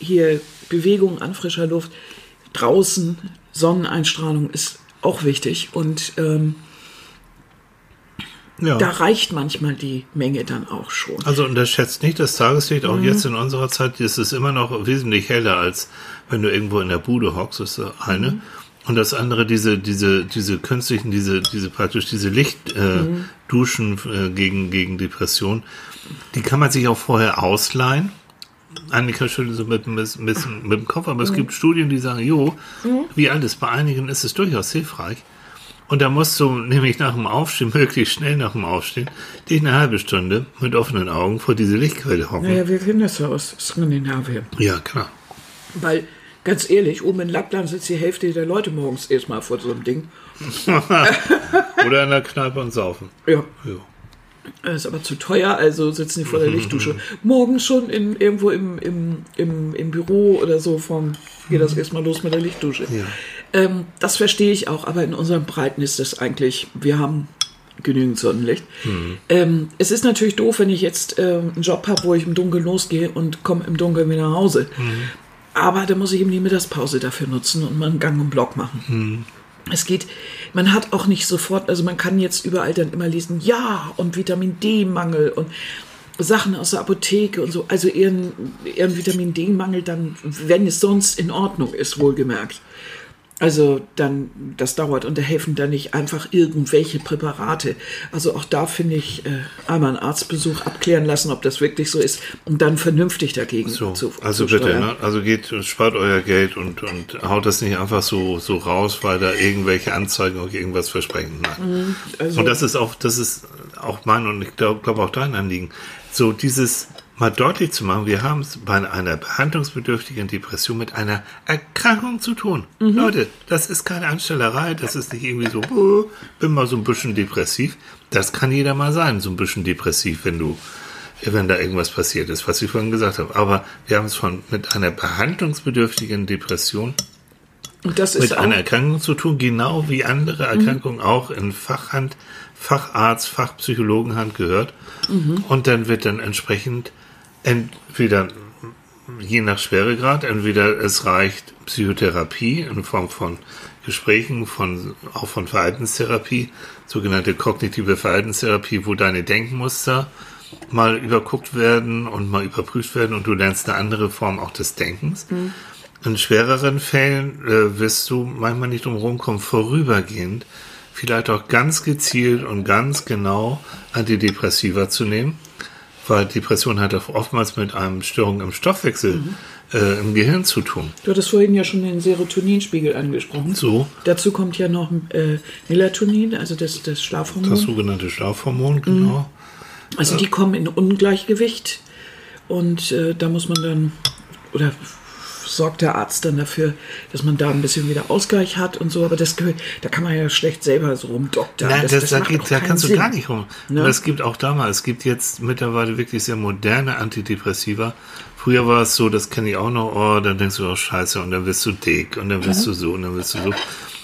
hier Bewegung an frischer Luft, draußen, Sonneneinstrahlung ist auch wichtig. Und ähm, Ja. da reicht manchmal die Menge dann auch schon. Also unterschätzt nicht das Tageslicht, Mhm. auch jetzt in unserer Zeit ist es immer noch wesentlich heller, als wenn du irgendwo in der Bude hockst, ist das eine. Mhm. Und das andere, diese, diese, diese künstlichen, diese, diese praktisch, diese Lichtduschen äh, Duschen, äh, gegen, gegen Depression, die kann man sich auch vorher ausleihen. Annika schüttelt so mit, mit, mit, mit dem Kopf, aber es gibt Studien, die sagen, jo, wie alles, bei einigen ist es durchaus hilfreich. Und da musst du nämlich nach dem Aufstehen, (laughs) möglichst schnell nach dem Aufstehen, dich eine halbe Stunde mit offenen Augen vor diese Lichtquelle hocken. Naja, wir kennen das ja aus Skandinavien. Ja, klar. Weil, ganz ehrlich, oben in Lappland sitzt die Hälfte der Leute morgens erstmal vor so einem Ding. (laughs) Oder in der Kneipe und saufen. Ja. Ja. Das ist aber zu teuer, also sitzen die vor der (laughs) Lichtdusche. Morgens schon in, irgendwo im, im, im, im Büro oder so vom, geht das erstmal los mit der Lichtdusche. Ja. Ähm, das verstehe ich auch, aber in unseren Breiten ist das eigentlich, wir haben genügend Sonnenlicht. Ähm, es ist natürlich doof, wenn ich jetzt ähm, einen Job habe, wo ich im Dunkeln losgehe und komme im Dunkeln wieder nach Hause. Aber da muss ich eben die Mittagspause dafür nutzen und mal einen Gang und Block machen. Es geht, man hat auch nicht sofort, also man kann jetzt überall dann immer lesen, ja, und Vitamin D-Mangel und Sachen aus der Apotheke und so. Also eher ein Vitamin D-Mangel dann, wenn es sonst in Ordnung ist, wohlgemerkt. Also dann, das dauert und da helfen dann nicht einfach irgendwelche Präparate. Also auch da finde ich, äh, einmal einen Arztbesuch abklären lassen, ob das wirklich so ist und dann vernünftig dagegen So, zu, also zu bitte, ne? Also geht, spart euer Geld und, und haut das nicht einfach so, so raus, weil da irgendwelche Anzeigen euch irgendwas versprechen. Nein. Also, Und das ist auch, das ist auch mein und ich glaube glaub auch dein Anliegen. So dieses mal deutlich zu machen, wir haben es bei einer behandlungsbedürftigen Depression mit einer Erkrankung zu tun. Leute, das ist keine Anstellerei, das ist nicht irgendwie so, oh, bin mal so ein bisschen depressiv. Das kann jeder mal sein, so ein bisschen depressiv, wenn du, wenn da irgendwas passiert ist, was ich vorhin gesagt habe. Aber wir haben es von mit einer behandlungsbedürftigen Depression und das ist mit einer Erkrankung zu tun, genau wie andere Erkrankungen auch in Fachhand, Facharzt, Fachpsychologenhand gehört. Und dann wird dann entsprechend entweder, je nach Schweregrad, entweder es reicht Psychotherapie in Form von Gesprächen, von, auch von Verhaltenstherapie, sogenannte kognitive Verhaltenstherapie, wo deine Denkmuster mal überguckt werden und mal überprüft werden und du lernst eine andere Form auch des Denkens. In schwereren Fällen äh, wirst du manchmal nicht drum rumkommen, vorübergehend vielleicht auch ganz gezielt und ganz genau Antidepressiva zu nehmen. Weil Depression hat auch oftmals mit einem Störung im Stoffwechsel mhm. äh, im Gehirn zu tun. Du hattest vorhin ja schon den Serotoninspiegel angesprochen. So. Dazu kommt ja noch äh, Melatonin, also das, das Schlafhormon. Das sogenannte Schlafhormon, genau. Mhm. Also die kommen in Ungleichgewicht und äh, da muss man dann, oder sorgt der Arzt dann dafür, dass man da ein bisschen wieder Ausgleich hat und so, aber das da kann man ja schlecht selber so rumdoktern. Nein, das, das, das da, geht, da kannst Sinn. du gar nicht rum. Ne? Es gibt auch damals, es gibt jetzt mittlerweile wirklich sehr moderne Antidepressiva. Früher war es so, das kenne ich auch noch, oh, dann denkst du, oh scheiße, und dann wirst du dick und dann wirst mhm. du so und dann wirst du so.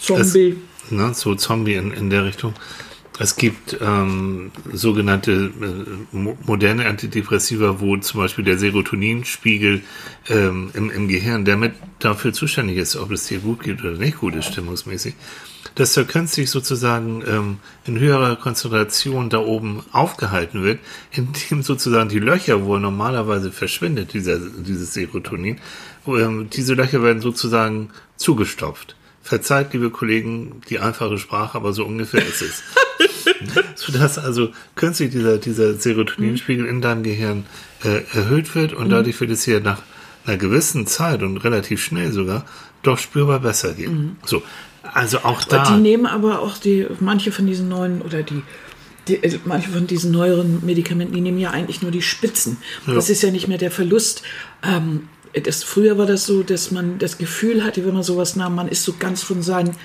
Zombie. Es, ne, so Zombie in, in der Richtung. Es gibt ähm, sogenannte äh, moderne Antidepressiva, wo zum Beispiel der Serotoninspiegel ähm, im, im Gehirn, der mit dafür zuständig ist, ob es dir gut geht oder nicht gut ist, stimmungsmäßig, dass der künstlich sozusagen ähm, in höherer Konzentration da oben aufgehalten wird, indem sozusagen die Löcher, wo er normalerweise verschwindet, dieser, dieses Serotonin, ähm, diese Löcher werden sozusagen zugestopft. Verzeiht, liebe Kollegen, die einfache Sprache, aber so ungefähr ist es. (laughs) Sodass also künstlich dieser, dieser Serotoninspiegel in deinem Gehirn äh, erhöht wird und mhm. dadurch wird es hier nach einer gewissen Zeit und relativ schnell sogar doch spürbar besser gehen. Mhm. So, also auch da. Die nehmen aber auch die, manche von diesen neuen oder die, die, also manche von diesen neueren Medikamenten, die nehmen ja eigentlich nur die Spitzen. Ja. Das ist ja nicht mehr der Verlust. Ähm, das, früher war das so, dass man das Gefühl hatte, wenn man sowas nahm, man ist so ganz von seinen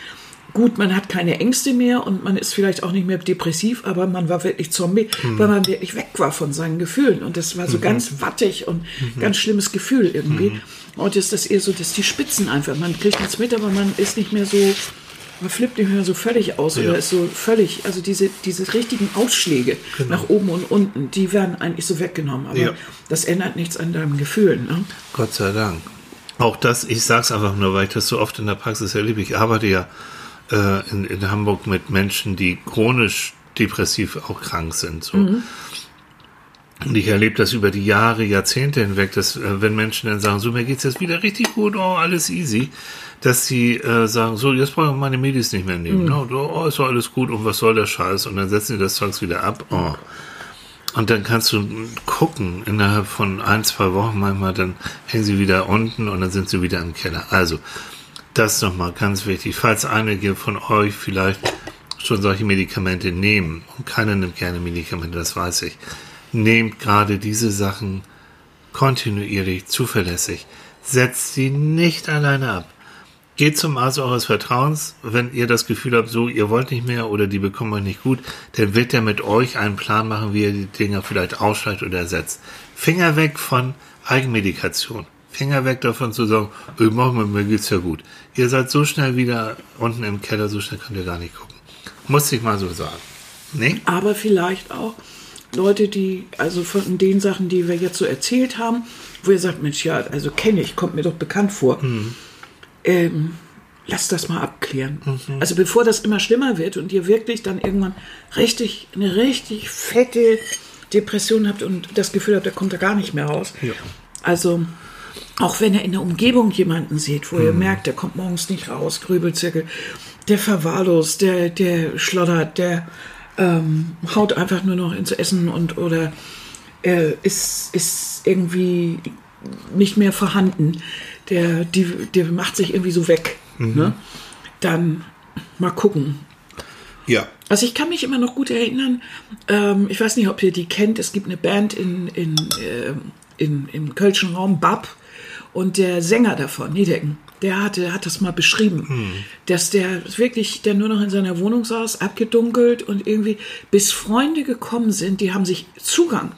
gut, man hat keine Ängste mehr und man ist vielleicht auch nicht mehr depressiv, aber man war wirklich Zombie, mhm. weil man wirklich weg war von seinen Gefühlen. Und das war so mhm. ganz wattig und mhm. ganz schlimmes Gefühl irgendwie. Mhm. Und ist das eher so, dass die Spitzen einfach, man kriegt nichts mit, aber man ist nicht mehr so, man flippt mehr so völlig aus ja. oder ist so völlig, also diese, diese richtigen Ausschläge genau. nach oben und unten, die werden eigentlich so weggenommen. Aber ja. das ändert nichts an deinem Gefühl. Ne? Gott sei Dank. Auch das, ich sag's einfach nur, weil ich das so oft in der Praxis erlebe. Ich arbeite ja äh, in, in Hamburg mit Menschen, die chronisch depressiv auch krank sind. So. Mhm. Und ich erlebe das über die Jahre, Jahrzehnte hinweg, dass äh, wenn Menschen dann sagen, so mir geht's jetzt wieder richtig gut, oh, alles easy, dass sie äh, sagen, so jetzt brauche ich meine Medis nicht mehr nehmen. Mhm. No, oh, ist doch alles gut und was soll der Scheiß? Und dann setzen sie das Zeugs wieder ab. Oh. Und dann kannst du gucken, innerhalb von ein, zwei Wochen manchmal, dann hängen sie wieder unten und dann sind sie wieder im Keller. Also, das nochmal ganz wichtig. Falls einige von euch vielleicht schon solche Medikamente nehmen, und keiner nimmt gerne Medikamente, das weiß ich, nehmt gerade diese Sachen kontinuierlich, zuverlässig. Setzt sie nicht alleine ab. Geht zum Arzt eures Vertrauens, wenn ihr das Gefühl habt, so, ihr wollt nicht mehr oder die bekommen euch nicht gut, dann wird er mit euch einen Plan machen, wie ihr die Dinger vielleicht ausschaltet oder ersetzt. Finger weg von Eigenmedikation. Finger weg davon zu sagen, mal, mir geht's ja gut. Ihr seid so schnell wieder unten im Keller, so schnell könnt ihr gar nicht gucken. Muss ich mal so sagen. Nee? Aber vielleicht auch Leute, die, also von den Sachen, die wir jetzt so erzählt haben, wo ihr sagt, Mensch, ja, also kenne ich, kommt mir doch bekannt vor. Mhm. Ähm, lasst das mal abklären. Mhm. Also bevor das immer schlimmer wird und ihr wirklich dann irgendwann richtig, eine richtig fette Depression habt und das Gefühl habt, da kommt er gar nicht mehr raus. Ja. Also auch wenn ihr in der Umgebung jemanden seht, wo ihr hm. merkt, der kommt morgens nicht raus, Grübelzirkel, der verwahrlost, der, der schlottert, der ähm, haut einfach nur noch ins Essen und oder äh, ist, ist irgendwie nicht mehr vorhanden, der, die, der macht sich irgendwie so weg. Mhm. Ne? Dann mal gucken. Ja. Also ich kann mich immer noch gut erinnern, ähm, ich weiß nicht, ob ihr die kennt, es gibt eine Band in, in, äh, in, im Kölschen Raum, Bab, und der Sänger davon, Niedecken, der hatte, hat das mal beschrieben, hm. dass der wirklich, der nur noch in seiner Wohnung saß, abgedunkelt und irgendwie, bis Freunde gekommen sind, die haben sich Zugang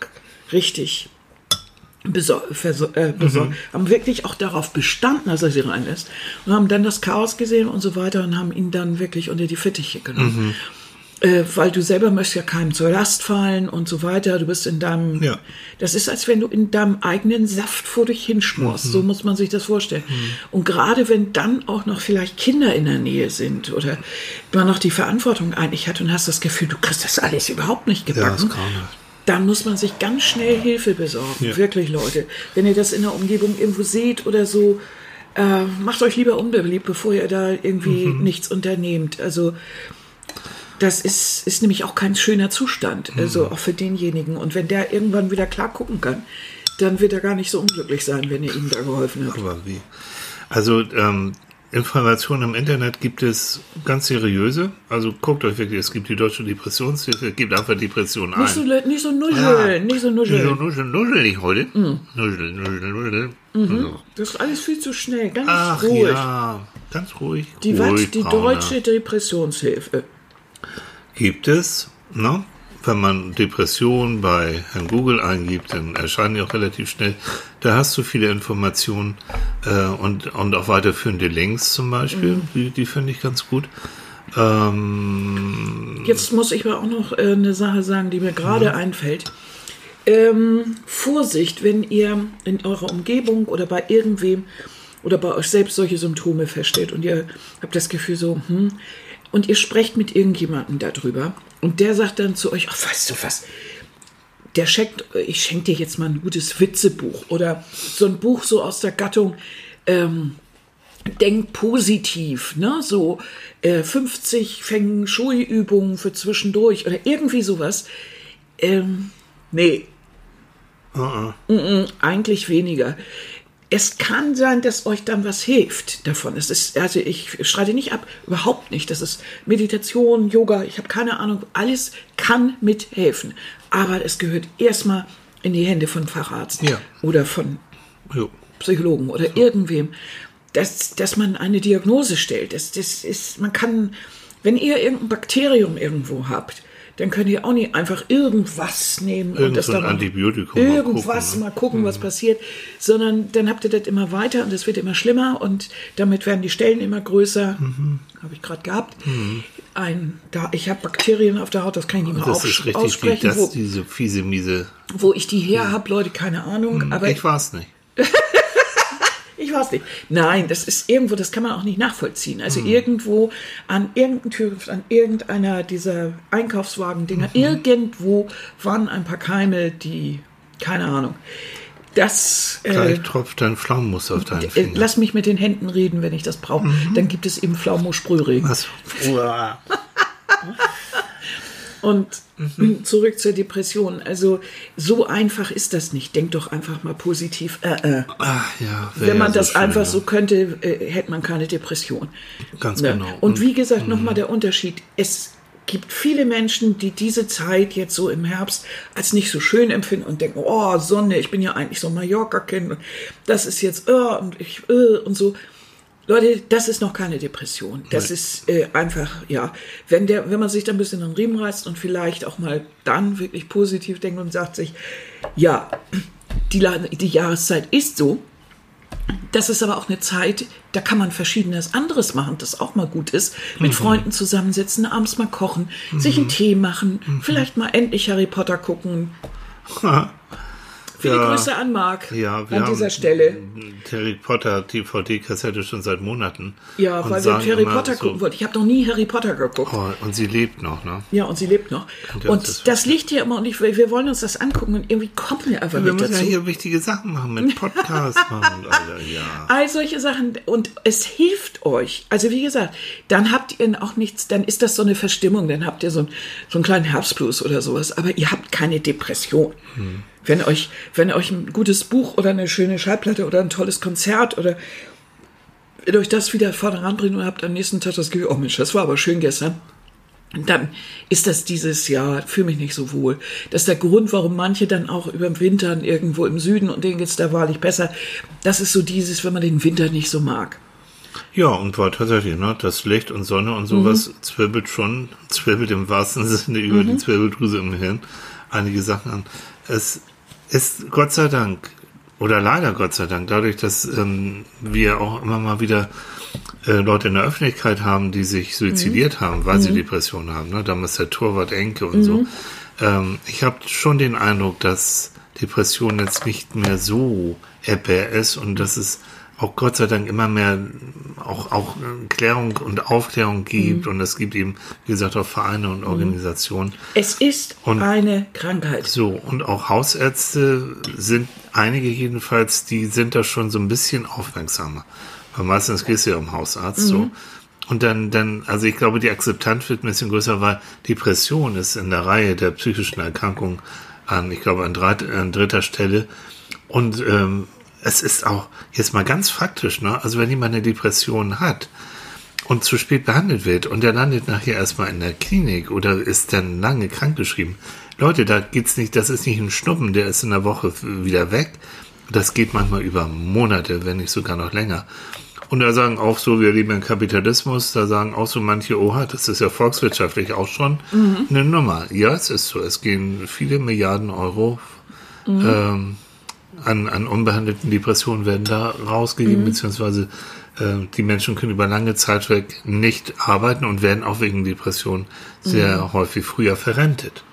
richtig besor äh, besor mhm. haben wirklich auch darauf bestanden, dass er sie reinlässt und haben dann das Chaos gesehen und so weiter und haben ihn dann wirklich unter die Fittiche genommen. Mhm äh, weil du selber möchtest ja keinem zur Last fallen und so weiter. Du bist in deinem, ja. das ist, als wenn du in deinem eigenen Saft vor dich hinschmorst. Mhm. So muss man sich das vorstellen. Mhm. Und gerade wenn dann auch noch vielleicht Kinder in der Nähe sind oder man noch die Verantwortung eigentlich hat und hast das Gefühl, du kriegst das alles überhaupt nicht gebacken. Ja, dann muss man sich ganz schnell Hilfe besorgen. Ja. Wirklich, Leute. Wenn ihr das in der Umgebung irgendwo seht oder so, äh, macht euch lieber unbeliebt, bevor ihr da irgendwie mhm. nichts unternehmt. Also Das ist, ist nämlich auch kein schöner Zustand, Mhm. also auch für denjenigen. Und wenn der irgendwann wieder klar gucken kann, dann wird er gar nicht so unglücklich sein, wenn ihr ihm da geholfen habt. Aber wie? Also ähm, Informationen im Internet gibt es ganz seriöse. Also guckt euch wirklich, es gibt die Deutsche Depressionshilfe, gebt einfach Depression ein. Nicht so, le- nicht so nuscheln, Ja. nicht so Nuschel, nuscheln. nuschel, nuschel ich heute. Mhm. Nuschel, nuschel, nuschel. Also, Das ist alles viel zu schnell, ganz Ach ruhig. ja, ganz ruhig. Die ruhig, was? Die Braune. Deutsche Depressionshilfe. Gibt es, ne? Wenn man Depression bei Herrn Google eingibt, dann erscheinen die auch relativ schnell. Da hast du viele Informationen äh, und, und auch weiterführende Links zum Beispiel. Die, die finde ich ganz gut. Ähm, Jetzt muss ich aber auch noch äh, eine Sache sagen, die mir gerade einfällt. Ähm, Vorsicht, wenn ihr in eurer Umgebung oder bei irgendwem oder bei euch selbst solche Symptome feststellt und ihr habt das Gefühl so, hm, und ihr sprecht mit irgendjemandem darüber und der sagt dann zu euch, ach, weißt du was, der schenkt, ich schenke dir jetzt mal ein gutes Witzebuch oder so ein Buch so aus der Gattung, ähm, denk positiv, ne? So äh, 50 Fängen Schui-Übungen für zwischendurch oder irgendwie sowas. Ähm, nee, uh Mm, eigentlich weniger. Es kann sein, dass euch dann was hilft davon. Es ist, also ich streite nicht ab, überhaupt nicht. Das ist Meditation, Yoga, ich habe keine Ahnung. Alles kann mithelfen. Aber es gehört erstmal in die Hände von Facharzt Ja. oder von jo. Psychologen oder irgendwem, dass, dass man eine Diagnose stellt. Das, das ist, man kann, wenn ihr irgendein Bakterium irgendwo habt, dann könnt ihr auch nicht einfach irgendwas nehmen und Irgend das so ein dann Antibiotikum mal irgendwas gucken, ne? mal gucken, was passiert, sondern dann habt ihr das immer weiter und es wird immer schlimmer und damit werden die Stellen immer größer. Mhm. Habe ich gerade gehabt. Ein, da, ich habe Bakterien auf der Haut, das kann ich nicht mehr Das ist richtig, die, aussprechen, das, wo, diese fiese, miese. wo ich die her habe, Leute, keine Ahnung. Aber ich weiß nicht. (laughs) Ich weiß nicht. Nein, das ist irgendwo, das kann man auch nicht nachvollziehen. Also Hm. irgendwo an irgendeinem Türgriff, an irgendeiner dieser Einkaufswagen-Dinger, Mhm. irgendwo waren ein paar Keime, die, keine Ahnung. Das, äh, Gleich tropft dein Pflaumenmus auf deinen äh, Finger. Mhm. lass mich mit den Händen reden, wenn ich das brauche. Dann gibt es eben Pflaumo-Sprühregen. Was? (laughs) Und Mhm. zurück zur Depression. Also so einfach ist das nicht. Denk doch einfach mal positiv. Äh, äh. Ach ja, Wenn man ja so das schön, einfach ne? so könnte, äh, hätte man keine Depression. Ganz Ne? genau. Mhm. Und wie gesagt, nochmal der Unterschied. Es gibt viele Menschen, die diese Zeit jetzt so im Herbst als nicht so schön empfinden und denken, oh, Sonne, ich bin ja eigentlich so ein Mallorca-Kind. und Das ist jetzt, äh, und ich, äh, und so. Leute, das ist noch keine Depression. Das Nein. ist äh, einfach, ja, wenn der, wenn man sich da ein bisschen den Riemen reißt und vielleicht auch mal dann wirklich positiv denkt und sagt sich, ja, die, die Jahreszeit ist so, das ist aber auch eine Zeit, da kann man verschiedenes anderes machen, das auch mal gut ist. Mit Mhm. Freunden zusammensitzen, abends mal kochen, sich einen Tee machen, Mhm. vielleicht mal endlich Harry Potter gucken. (laughs) Viele Ja. Grüße an Marc Ja, wir an dieser haben Stelle. Harry Potter DVD-Kassette schon seit Monaten. Ja, weil wir Harry Potter so, gucken wollten. Ich habe noch nie Harry Potter geguckt. Oh, und sie lebt noch, ne? Ja, und sie lebt noch. Und ja, Und das das liegt hier immer und ich, wir wollen uns das angucken und irgendwie kommen wir einfach Wir nicht müssen ja dazu. hier wichtige Sachen machen mit Podcast (laughs) machen, Alter, ja. All solche Sachen und es hilft euch. Also wie gesagt, dann habt ihr auch nichts, dann ist das so eine Verstimmung, dann habt ihr so, ein, so einen kleinen Herbstblues oder sowas, aber ihr habt keine Depression. Wenn euch, wenn euch ein gutes Buch oder eine schöne Schallplatte oder ein tolles Konzert oder wenn euch das wieder vorne ranbringt und habt am nächsten Tag das Gefühl, oh Mensch, das war aber schön gestern. Dann ist das dieses Jahr, fühle mich nicht so wohl. Das ist der Grund, warum manche dann auch über den Winter irgendwo im Süden und denen geht's da wahrlich besser. Das ist so dieses, wenn man den Winter nicht so mag. Ja, und war tatsächlich, ne? Das Licht und Sonne und sowas Mhm. zwirbelt schon, (laughs) zwirbelt im wahrsten Sinne über die Zwirbeldrüse im Hirn einige Sachen an. Es ist Gott sei Dank, oder leider Gott sei Dank, dadurch, dass ähm, wir auch immer mal wieder äh, Leute in der Öffentlichkeit haben, die sich suizidiert haben, weil sie Depressionen haben. Ne? Damals der Torwart Enke und so. Ähm, ich habe schon den Eindruck, dass Depression jetzt nicht mehr so ebbe ist und dass es auch Gott sei Dank immer mehr auch, auch äh, Klärung und Aufklärung gibt und es gibt eben, wie gesagt, auch Vereine und Organisationen. Es ist Und- eine Krankheit. So, und auch Hausärzte sind, einige jedenfalls, die sind da schon so ein bisschen aufmerksamer. Weil meistens gehst du ja um Hausarzt, so. Und dann, dann, also ich glaube, die Akzeptanz wird ein bisschen größer, weil Depression ist in der Reihe der psychischen Erkrankungen an, ich glaube, an, dreit, an dritter Stelle. Und ähm, es ist auch jetzt mal ganz faktisch, ne? Also wenn jemand eine Depression hat und zu spät behandelt wird und der landet nachher erstmal in der Klinik oder ist dann lange krankgeschrieben. Leute, da geht's nicht, das ist nicht ein Schnuppen, der ist in der Woche wieder weg. Das geht manchmal über Monate, wenn nicht sogar noch länger. Und da sagen auch so, wir leben im Kapitalismus, da sagen auch so manche, oha, das ist ja volkswirtschaftlich auch schon mhm. eine Nummer. Ja, es ist so. Es gehen viele Milliarden Euro mhm. ähm, an, an unbehandelten Depressionen werden da rausgegeben, mhm. beziehungsweise äh, die Menschen können über lange Zeit weg nicht arbeiten und werden auch wegen Depressionen sehr mhm. häufig früher verrentet.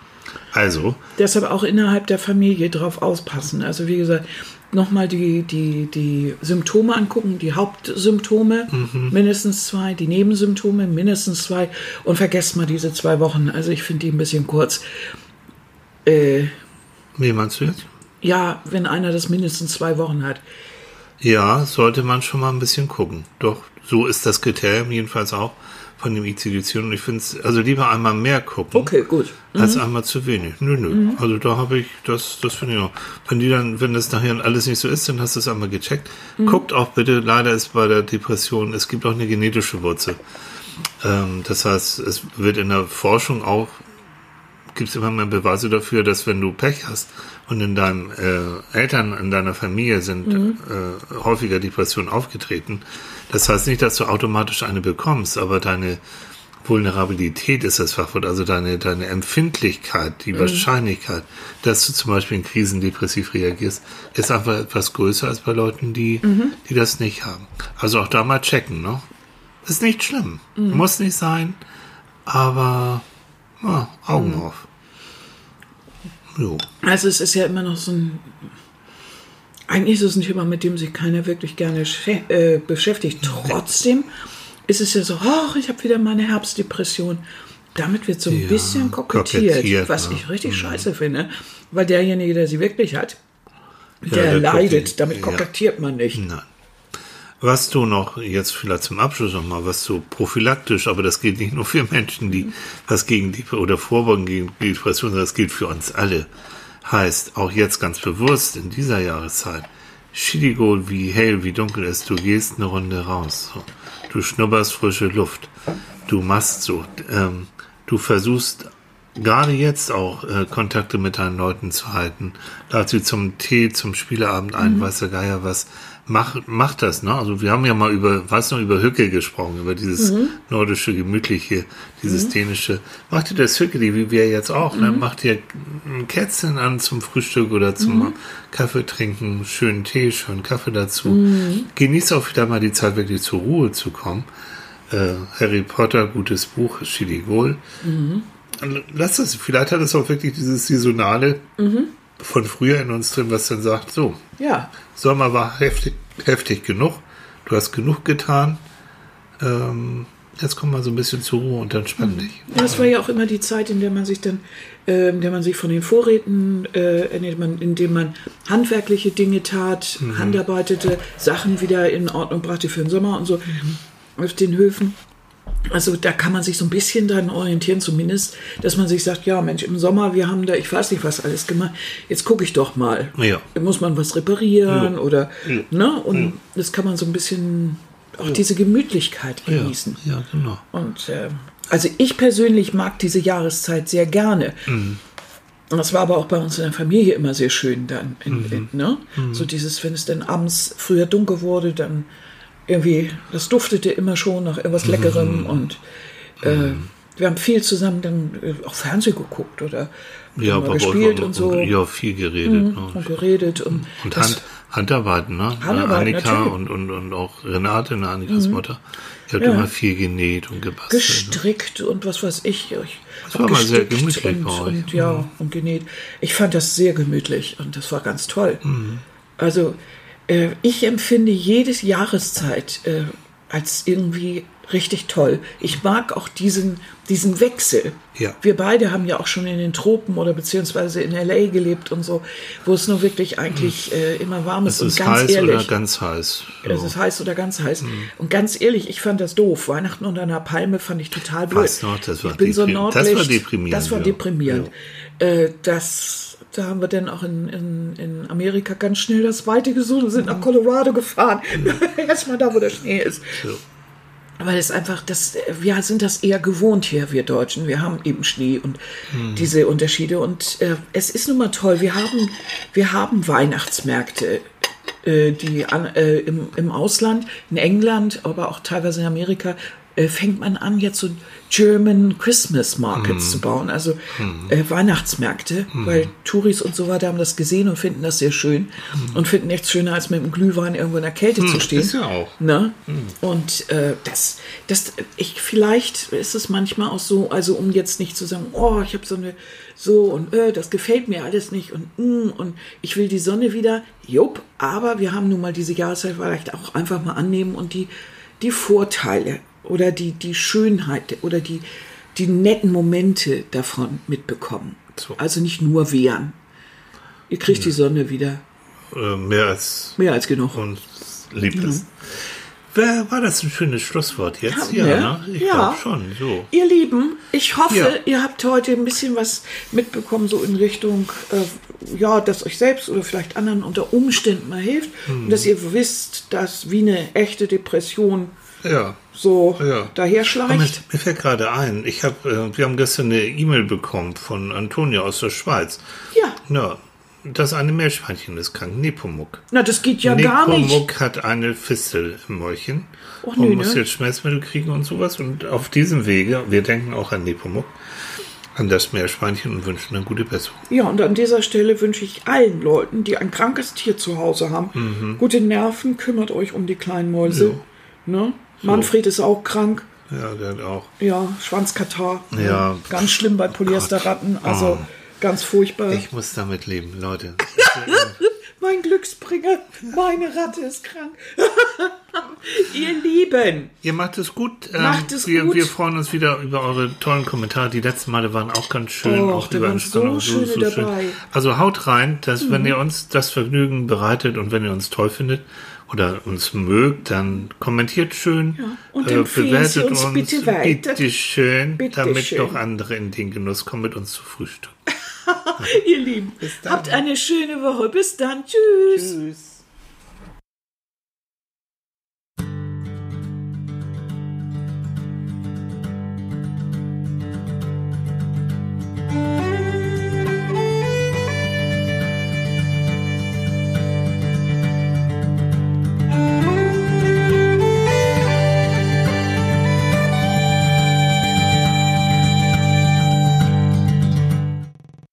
Also. Deshalb auch innerhalb der Familie drauf auspassen. Also wie gesagt, nochmal die, die, die Symptome angucken, die Hauptsymptome, mhm. mindestens zwei, die Nebensymptome, mindestens zwei und vergesst mal diese zwei Wochen. Also ich finde die ein bisschen kurz. Äh, Wie meinst du jetzt? Ja, wenn einer das mindestens zwei Wochen hat. Ja, sollte man schon mal ein bisschen gucken. Doch, so ist das Kriterium jedenfalls auch von dem ICD-10 und ich finde es, also lieber einmal mehr gucken. Okay, gut. Mhm. Als einmal zu wenig. Nö, nö. Mhm. Also da habe ich, das, das finde ich auch. Wenn die dann, wenn das nachher alles nicht so ist, dann hast du es einmal gecheckt. Mhm. Guckt auch bitte, leider ist bei der Depression, es gibt auch eine genetische Wurzel. Ähm, das heißt, es wird in der Forschung auch, gibt es immer mehr Beweise dafür, dass wenn du Pech hast und in deinen äh, Eltern, in deiner Familie sind mhm. äh, häufiger Depressionen aufgetreten, das heißt nicht, dass du automatisch eine bekommst, aber deine Vulnerabilität ist das Fachwort, also deine, deine Empfindlichkeit, die mhm. Wahrscheinlichkeit, dass du zum Beispiel in Krisen depressiv reagierst, ist einfach etwas größer als bei Leuten, die, mhm. die das nicht haben. Also auch da mal checken, ne? Ist nicht schlimm. Mhm. Muss nicht sein, aber ja, Augen mhm. auf. Jo. Also es ist ja immer noch so ein eigentlich ist es ein Thema, mit dem sich keiner wirklich gerne äh, beschäftigt. Trotzdem ist es ja so, ach, ich habe wieder meine Herbstdepression. Damit wird so ein ja, bisschen kokettiert, kokettiert was ne? ich richtig mhm. scheiße finde. Weil derjenige, der sie wirklich hat, der, ja, der leidet. Damit kokettiert man nicht. Nein. Was du noch jetzt vielleicht zum Abschluss nochmal, was so prophylaktisch, aber das gilt nicht nur für Menschen, die was gegen die oder vorbeugen gegen die Depression, sondern das gilt für uns alle heißt auch jetzt ganz bewusst in dieser Jahreszeit, Schiedigol, wie hell, wie dunkel es, du gehst eine Runde raus. So. Du schnupperst frische Luft. Du machst so. Ähm, du versuchst gerade jetzt auch äh, Kontakte mit deinen Leuten zu halten. Lad sie zum Tee, zum Spieleabend ein, mhm. weiß der Geier was mach, mach das, ne? Also wir haben ja mal über, was noch, über Hücke gesprochen, über dieses mhm. nordische, gemütliche, dieses mhm. dänische. Mach dir das Hückeli, wie wir jetzt auch, ne? mhm. Mach dir ein Kätzchen an zum Frühstück oder zum mhm. Kaffee trinken, schönen Tee, schönen Kaffee dazu. Mhm. Genieß auch wieder mal die Zeit, wirklich zur Ruhe zu kommen. Äh, Harry Potter, gutes Buch, Chili Goal. Mhm. Lass das, vielleicht hat es auch wirklich dieses saisonale, von früher in uns drin, was dann sagt, so, ja. Sommer war heftig, heftig genug, du hast genug getan, ähm, jetzt komm mal so ein bisschen zur Ruhe und entspann dich. Ja, das war ja auch immer die Zeit, in der man sich dann, äh, in der man sich von den Vorräten, äh, in dem man handwerkliche Dinge tat, mhm. handarbeitete, Sachen wieder in Ordnung brachte für den Sommer und so mhm. auf den Höfen. Also da kann man sich so ein bisschen dran orientieren, zumindest, dass man sich sagt, ja Mensch, im Sommer, wir haben da, ich weiß nicht, was alles gemacht, jetzt gucke ich doch mal. Ja. Muss man was reparieren ja. oder, ja. ne? Und ja. das kann man so ein bisschen, auch diese Gemütlichkeit genießen. Ja, genau. Und äh, also ich persönlich mag diese Jahreszeit sehr gerne. Mhm. Und das war aber auch bei uns in der Familie immer sehr schön dann. In, mhm. in, ne? Mhm. So dieses, wenn es dann abends früher dunkel wurde, dann irgendwie, das duftete immer schon nach irgendwas Leckerem mhm. und äh, mhm. wir haben viel zusammen dann äh, auch Fernsehen geguckt oder ja, aber gespielt und, so. Ja, viel geredet. Mhm, ne? Und geredet. Und, und Hand, Handarbeiten, ne? Handarbeiten, Annika und, und, und auch Renate, ne, Annikas mhm. Mutter. Die hat ja. immer viel genäht und gebastelt. Gestrickt und was weiß ich. ich das war mal sehr gemütlich und, bei euch. Und, ja, mhm. und genäht. Ich fand das sehr gemütlich und das war ganz toll. Mhm. Also äh, ich empfinde jedes Jahreszeit äh, als irgendwie richtig toll. Ich mag auch diesen, diesen Wechsel. Ja. Wir beide haben ja auch schon in den Tropen oder beziehungsweise in L.A. gelebt und so, wo es nur wirklich eigentlich äh, immer warm ist. Es und ist ganz heiß ehrlich, oder ganz heiß. es So. ist heiß oder ganz heiß. Und ganz ehrlich, ich fand das doof. Weihnachten unter einer Palme fand ich total blöd. Weißt du noch, das war ich bin so das war deprimierend, Das war ja. deprimierend. Äh, das, da haben wir dann auch in, in, in Amerika ganz schnell das Weite gesucht und sind nach Colorado gefahren. (laughs) Erstmal da, wo der Schnee ist. So. Weil es einfach, das, wir sind das eher gewohnt hier, wir Deutschen. Wir haben eben Schnee und diese Unterschiede. Und äh, es ist nun mal toll. Wir haben, wir haben Weihnachtsmärkte, äh, die an, äh, im, im Ausland, in England, aber auch teilweise in Amerika, äh, fängt man an, jetzt so German Christmas Markets zu bauen, also äh, Weihnachtsmärkte, weil Touris und so weiter haben das gesehen und finden das sehr schön und finden nichts schöner, als mit dem Glühwein irgendwo in der Kälte zu stehen. ist ja auch. Ne? Und äh, das, das, ich, vielleicht ist es manchmal auch so, also um jetzt nicht zu sagen, oh, ich habe so eine, so und äh, das gefällt mir alles nicht und mm, und ich will die Sonne wieder, jupp, aber wir haben nun mal diese Jahreszeit vielleicht auch einfach mal annehmen und die, die Vorteile oder die, die Schönheit oder die, die netten Momente davon mitbekommen. So. Also nicht nur wehren. Ihr kriegt die Sonne wieder. Äh, mehr als Mehr als genug. uns lieb ist. Wer, war das ein schönes Schlusswort jetzt? Ja, Ja, ne? ich Ja. glaube schon. So. Ihr Lieben, ich hoffe, Ja. ihr habt heute ein bisschen was mitbekommen, so in Richtung, äh, ja, dass euch selbst oder vielleicht anderen unter Umständen mal hilft Hm. und dass ihr wisst, dass wie eine echte Depression Ja. So Ja. daher Aber schleicht. mir, mir fällt gerade ein, ich hab, äh, wir haben gestern eine E-Mail bekommen von Antonia aus der Schweiz. Ja, Ja, das eine Meerschweinchen ist krank, Nepomuk. na, das geht ja gar nicht. Nepomuk hat eine Fistel im Mäulchen Och, und nö, muss ne? jetzt Schmerzmittel kriegen und sowas. Und auf diesem Wege, wir denken auch an Nepomuk, an das Meerschweinchen und wünschen eine gute Besserung. Ja, und an dieser Stelle wünsche ich allen Leuten, die ein krankes Tier zu Hause haben, Mhm. gute Nerven, kümmert euch um die kleinen Mäuse. Ne? Manfred ist auch krank. Ja, der hat auch. Ja, Schwanzkatar. Ja. Ganz schlimm bei Polyesterratten. Also ganz furchtbar. Ich muss damit leben, Leute. (laughs) mein Glücksbringer, meine Ratte ist krank. (laughs) Ihr Lieben, Ihr macht es gut. Ähm, Macht es wir, gut. Wir freuen uns wieder über eure tollen Kommentare. Die letzten Male waren auch ganz schön. Och, auch über waren so schöne dabei. Mhm. Also haut rein, dass wenn ihr uns das Vergnügen bereitet und wenn ihr uns toll findet oder uns mögt, dann kommentiert schön, Ja, und empfehlen Sie uns bitte weiter. bitte schön, Bitte damit schön. noch andere in den Genuss kommen, mit uns zu Frühstück. (laughs) ihr Lieben, habt eine schöne Woche. Bis dann. Tschüss. Tschüss.